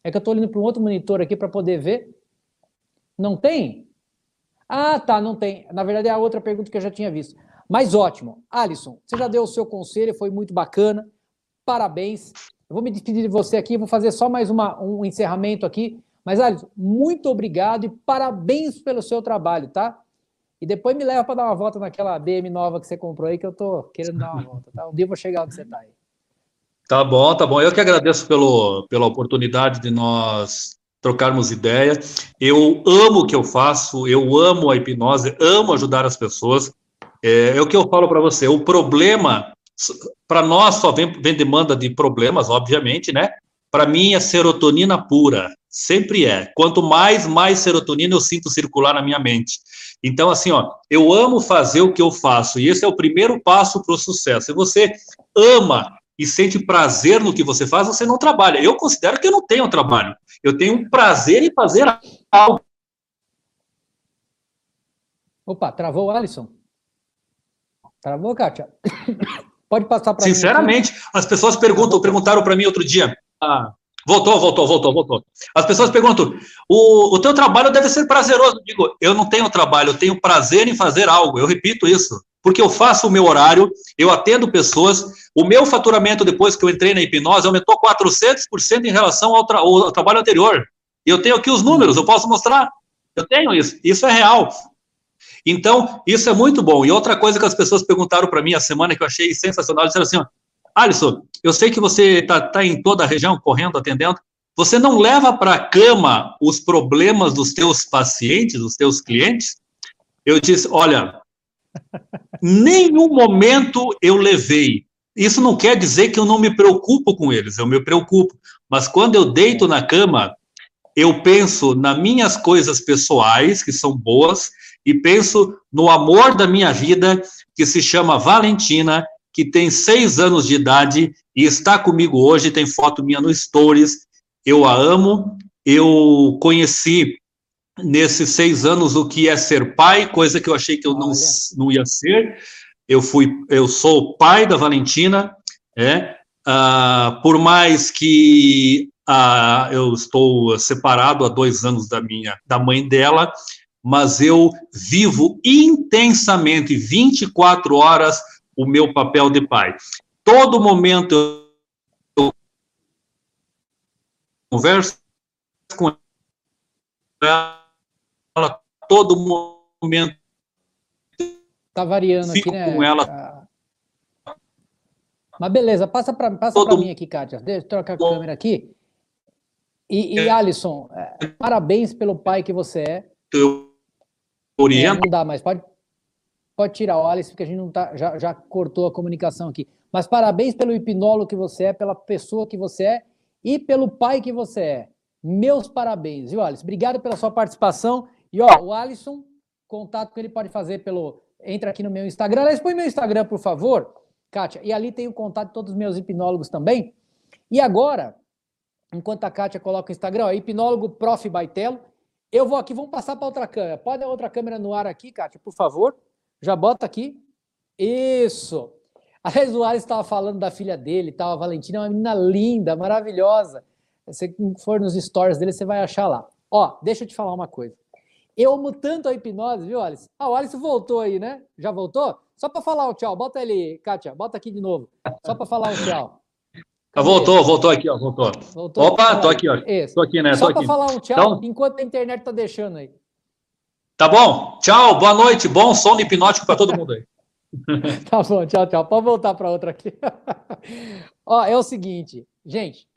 É que eu estou olhando para um outro monitor aqui para poder ver. Não tem? Ah, tá, não tem. Na verdade, é a outra pergunta que eu já tinha visto. Mas ótimo. Alisson, você já deu o seu conselho, foi muito bacana. Parabéns. Eu vou me despedir de você aqui, vou fazer só mais uma, um encerramento aqui. Mas, Alisson, muito obrigado e parabéns pelo seu trabalho, tá? E depois me leva para dar uma volta naquela BM nova que você comprou aí, que eu tô querendo dar uma volta, tá? Um dia eu vou chegar onde você está aí. Tá bom, tá bom. Eu que agradeço pelo, pela oportunidade de nós trocarmos ideias. Eu amo o que eu faço, eu amo a hipnose, amo ajudar as pessoas. É, é o que eu falo para você. O problema para nós só vem, vem demanda de problemas, obviamente, né? Para mim é serotonina pura, sempre é. Quanto mais, mais serotonina eu sinto circular na minha mente. Então, assim, ó, eu amo fazer o que eu faço, e esse é o primeiro passo para o sucesso. Se você ama e sente prazer no que você faz, você não trabalha. Eu considero que eu não tenho trabalho. Eu tenho prazer em fazer algo. Opa, travou o Alisson? Travou, Kátia? Pode passar para Sinceramente, mim, as pessoas perguntam, perguntaram para mim outro dia, a, Voltou, voltou, voltou, voltou. As pessoas perguntam: o, o teu trabalho deve ser prazeroso. Eu digo, eu não tenho trabalho, eu tenho prazer em fazer algo. Eu repito isso, porque eu faço o meu horário, eu atendo pessoas. O meu faturamento depois que eu entrei na hipnose aumentou 400% em relação ao, tra ao trabalho anterior. E eu tenho aqui os números, eu posso mostrar. Eu tenho isso, isso é real. Então, isso é muito bom. E outra coisa que as pessoas perguntaram para mim a semana que eu achei sensacional, disseram assim: Alisson, eu sei que você está tá em toda a região, correndo, atendendo. Você não leva para a cama os problemas dos teus pacientes, dos teus clientes? Eu disse: olha, nenhum momento eu levei. Isso não quer dizer que eu não me preocupo com eles, eu me preocupo. Mas quando eu deito na cama, eu penso nas minhas coisas pessoais, que são boas, e penso no amor da minha vida, que se chama Valentina, que tem seis anos de idade e está comigo hoje, tem foto minha no Stories. Eu a amo, eu conheci nesses seis anos o que é ser pai, coisa que eu achei que eu não, não ia ser. Eu fui, eu sou pai da Valentina, é, uh, por mais que uh, eu estou separado há dois anos da minha, da mãe dela, mas eu vivo intensamente 24 horas o meu papel de pai. Todo momento eu converso com ela, todo momento. Tá variando aqui, né? Com ela. Mas beleza, passa para passa mim aqui, Kátia. Deixa eu trocar a câmera aqui. E, e é. Alisson, é, parabéns pelo pai que você é. Eu oriento. É, não dá mais, pode, Pode tirar o Alice, porque a gente não tá, já, já cortou a comunicação aqui. Mas parabéns pelo hipnólogo que você é, pela pessoa que você é e pelo pai que você é. Meus parabéns, viu, Alice? Obrigado pela sua participação. E, ó, o Alisson, contato que ele pode fazer pelo. Entra aqui no meu Instagram. Aliás, põe meu Instagram, por favor, Kátia. E ali tem o contato de todos os meus hipnólogos também. E agora, enquanto a Kátia coloca o Instagram, ó, hipnólogo Prof. Baitelo. Eu vou aqui, vamos passar para outra câmera. Pode a outra câmera no ar aqui, Kátia, por favor. Já bota aqui. Isso. A Resuales estava falando da filha dele, tal, a Valentina é uma menina linda, maravilhosa. Se for nos stories dele, você vai achar lá. Ó, deixa eu te falar uma coisa. Eu amo tanto a hipnose, viu, Alice? Ah, o Alice voltou aí, né? Já voltou? Só para falar o tchau. Bota ele, Kátia, bota aqui de novo. Só para falar o tchau. Ah, voltou, voltou aqui, ó, voltou. voltou Opa, tô aqui, ó. Isso. Tô aqui, né? Só para falar um tchau, então... enquanto a internet tá deixando aí. Tá bom? Tchau, boa noite, bom sono hipnótico para todo mundo aí. tá bom, tchau, tchau. Pode voltar para outra aqui. Ó, é o seguinte, gente,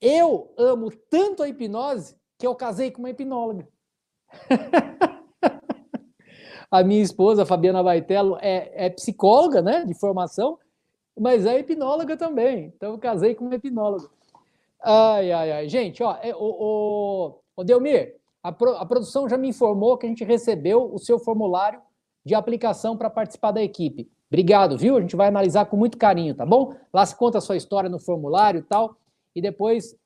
eu amo tanto a hipnose que eu casei com uma hipnóloga. a minha esposa, Fabiana Baitello, é, é, psicóloga, né, de formação, mas é hipnóloga também. Então eu casei com uma hipnóloga. Ai, ai, ai. Gente, ó, é, o, o, o Delmir, a, pro, a produção já me informou que a gente recebeu o seu formulário de aplicação para participar da equipe. Obrigado, viu? A gente vai analisar com muito carinho, tá bom? Lá se conta a sua história no formulário e tal. E depois,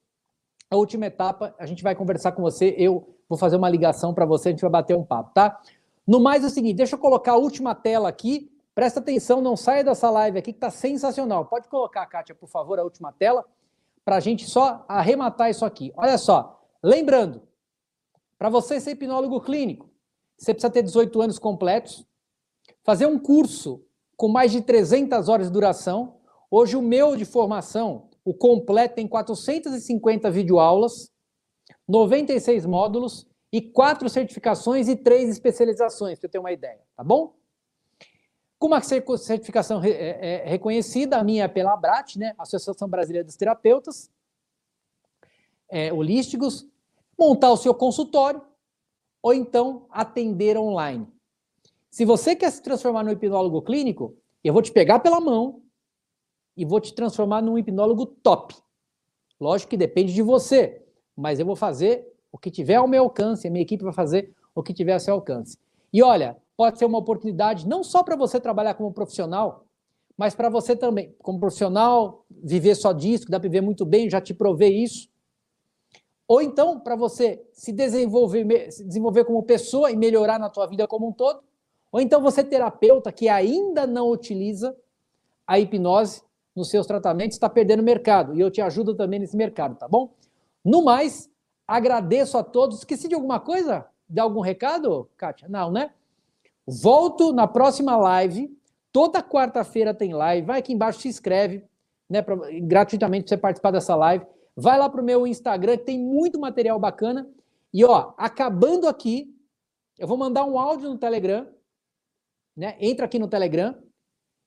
a última etapa, a gente vai conversar com você. Eu vou fazer uma ligação para você, a gente vai bater um papo, tá? No mais é o seguinte, deixa eu colocar a última tela aqui. Presta atenção, não saia dessa live aqui que está sensacional. Pode colocar, Kátia, por favor, a última tela, para a gente só arrematar isso aqui. Olha só, lembrando, para você ser hipnólogo clínico, você precisa ter 18 anos completos, fazer um curso com mais de 300 horas de duração. Hoje, o meu de formação, o completo, tem 450 videoaulas, 96 módulos e quatro certificações e três especializações, para você ter uma ideia, tá bom? Com uma certificação é, é, reconhecida, a minha é pela ABRAT, né, Associação Brasileira dos Terapeutas é, Holísticos, montar o seu consultório ou então atender online. Se você quer se transformar num hipnólogo clínico, eu vou te pegar pela mão e vou te transformar num hipnólogo top. Lógico que depende de você, mas eu vou fazer o que tiver ao meu alcance, a minha equipe vai fazer o que tiver ao seu alcance. E olha, pode ser uma oportunidade não só para você trabalhar como profissional, mas para você também, como profissional, viver só disso, que dá para viver muito bem, já te provei isso. Ou então, para você se desenvolver, se desenvolver como pessoa e melhorar na tua vida como um todo. Ou então você terapeuta que ainda não utiliza a hipnose nos seus tratamentos, está perdendo mercado. E eu te ajudo também nesse mercado, tá bom? No mais, agradeço a todos. Esqueci de alguma coisa? De algum recado, Kátia? Não, né? Volto na próxima live. Toda quarta-feira tem live. Vai aqui embaixo, se inscreve, né? Pra, gratuitamente para você participar dessa live. Vai lá para o meu Instagram, que tem muito material bacana. E ó, acabando aqui, eu vou mandar um áudio no Telegram, né? Entra aqui no Telegram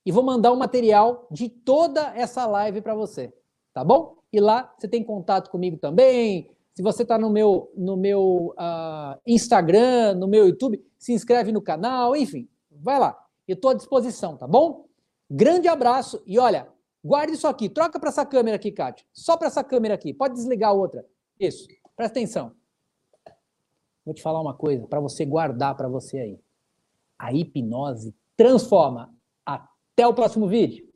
e vou mandar um material de toda essa live para você, tá bom? E lá você tem contato comigo também. Se você está no meu, no meu uh, Instagram, no meu YouTube, se inscreve no canal, enfim, vai lá. Eu estou à disposição, tá bom? Grande abraço e olha, guarde isso aqui. Troca para essa câmera aqui, Kátia. Só para essa câmera aqui. Pode desligar a outra. Isso. Presta atenção. Vou te falar uma coisa para você guardar para você aí. A hipnose transforma. Até o próximo vídeo.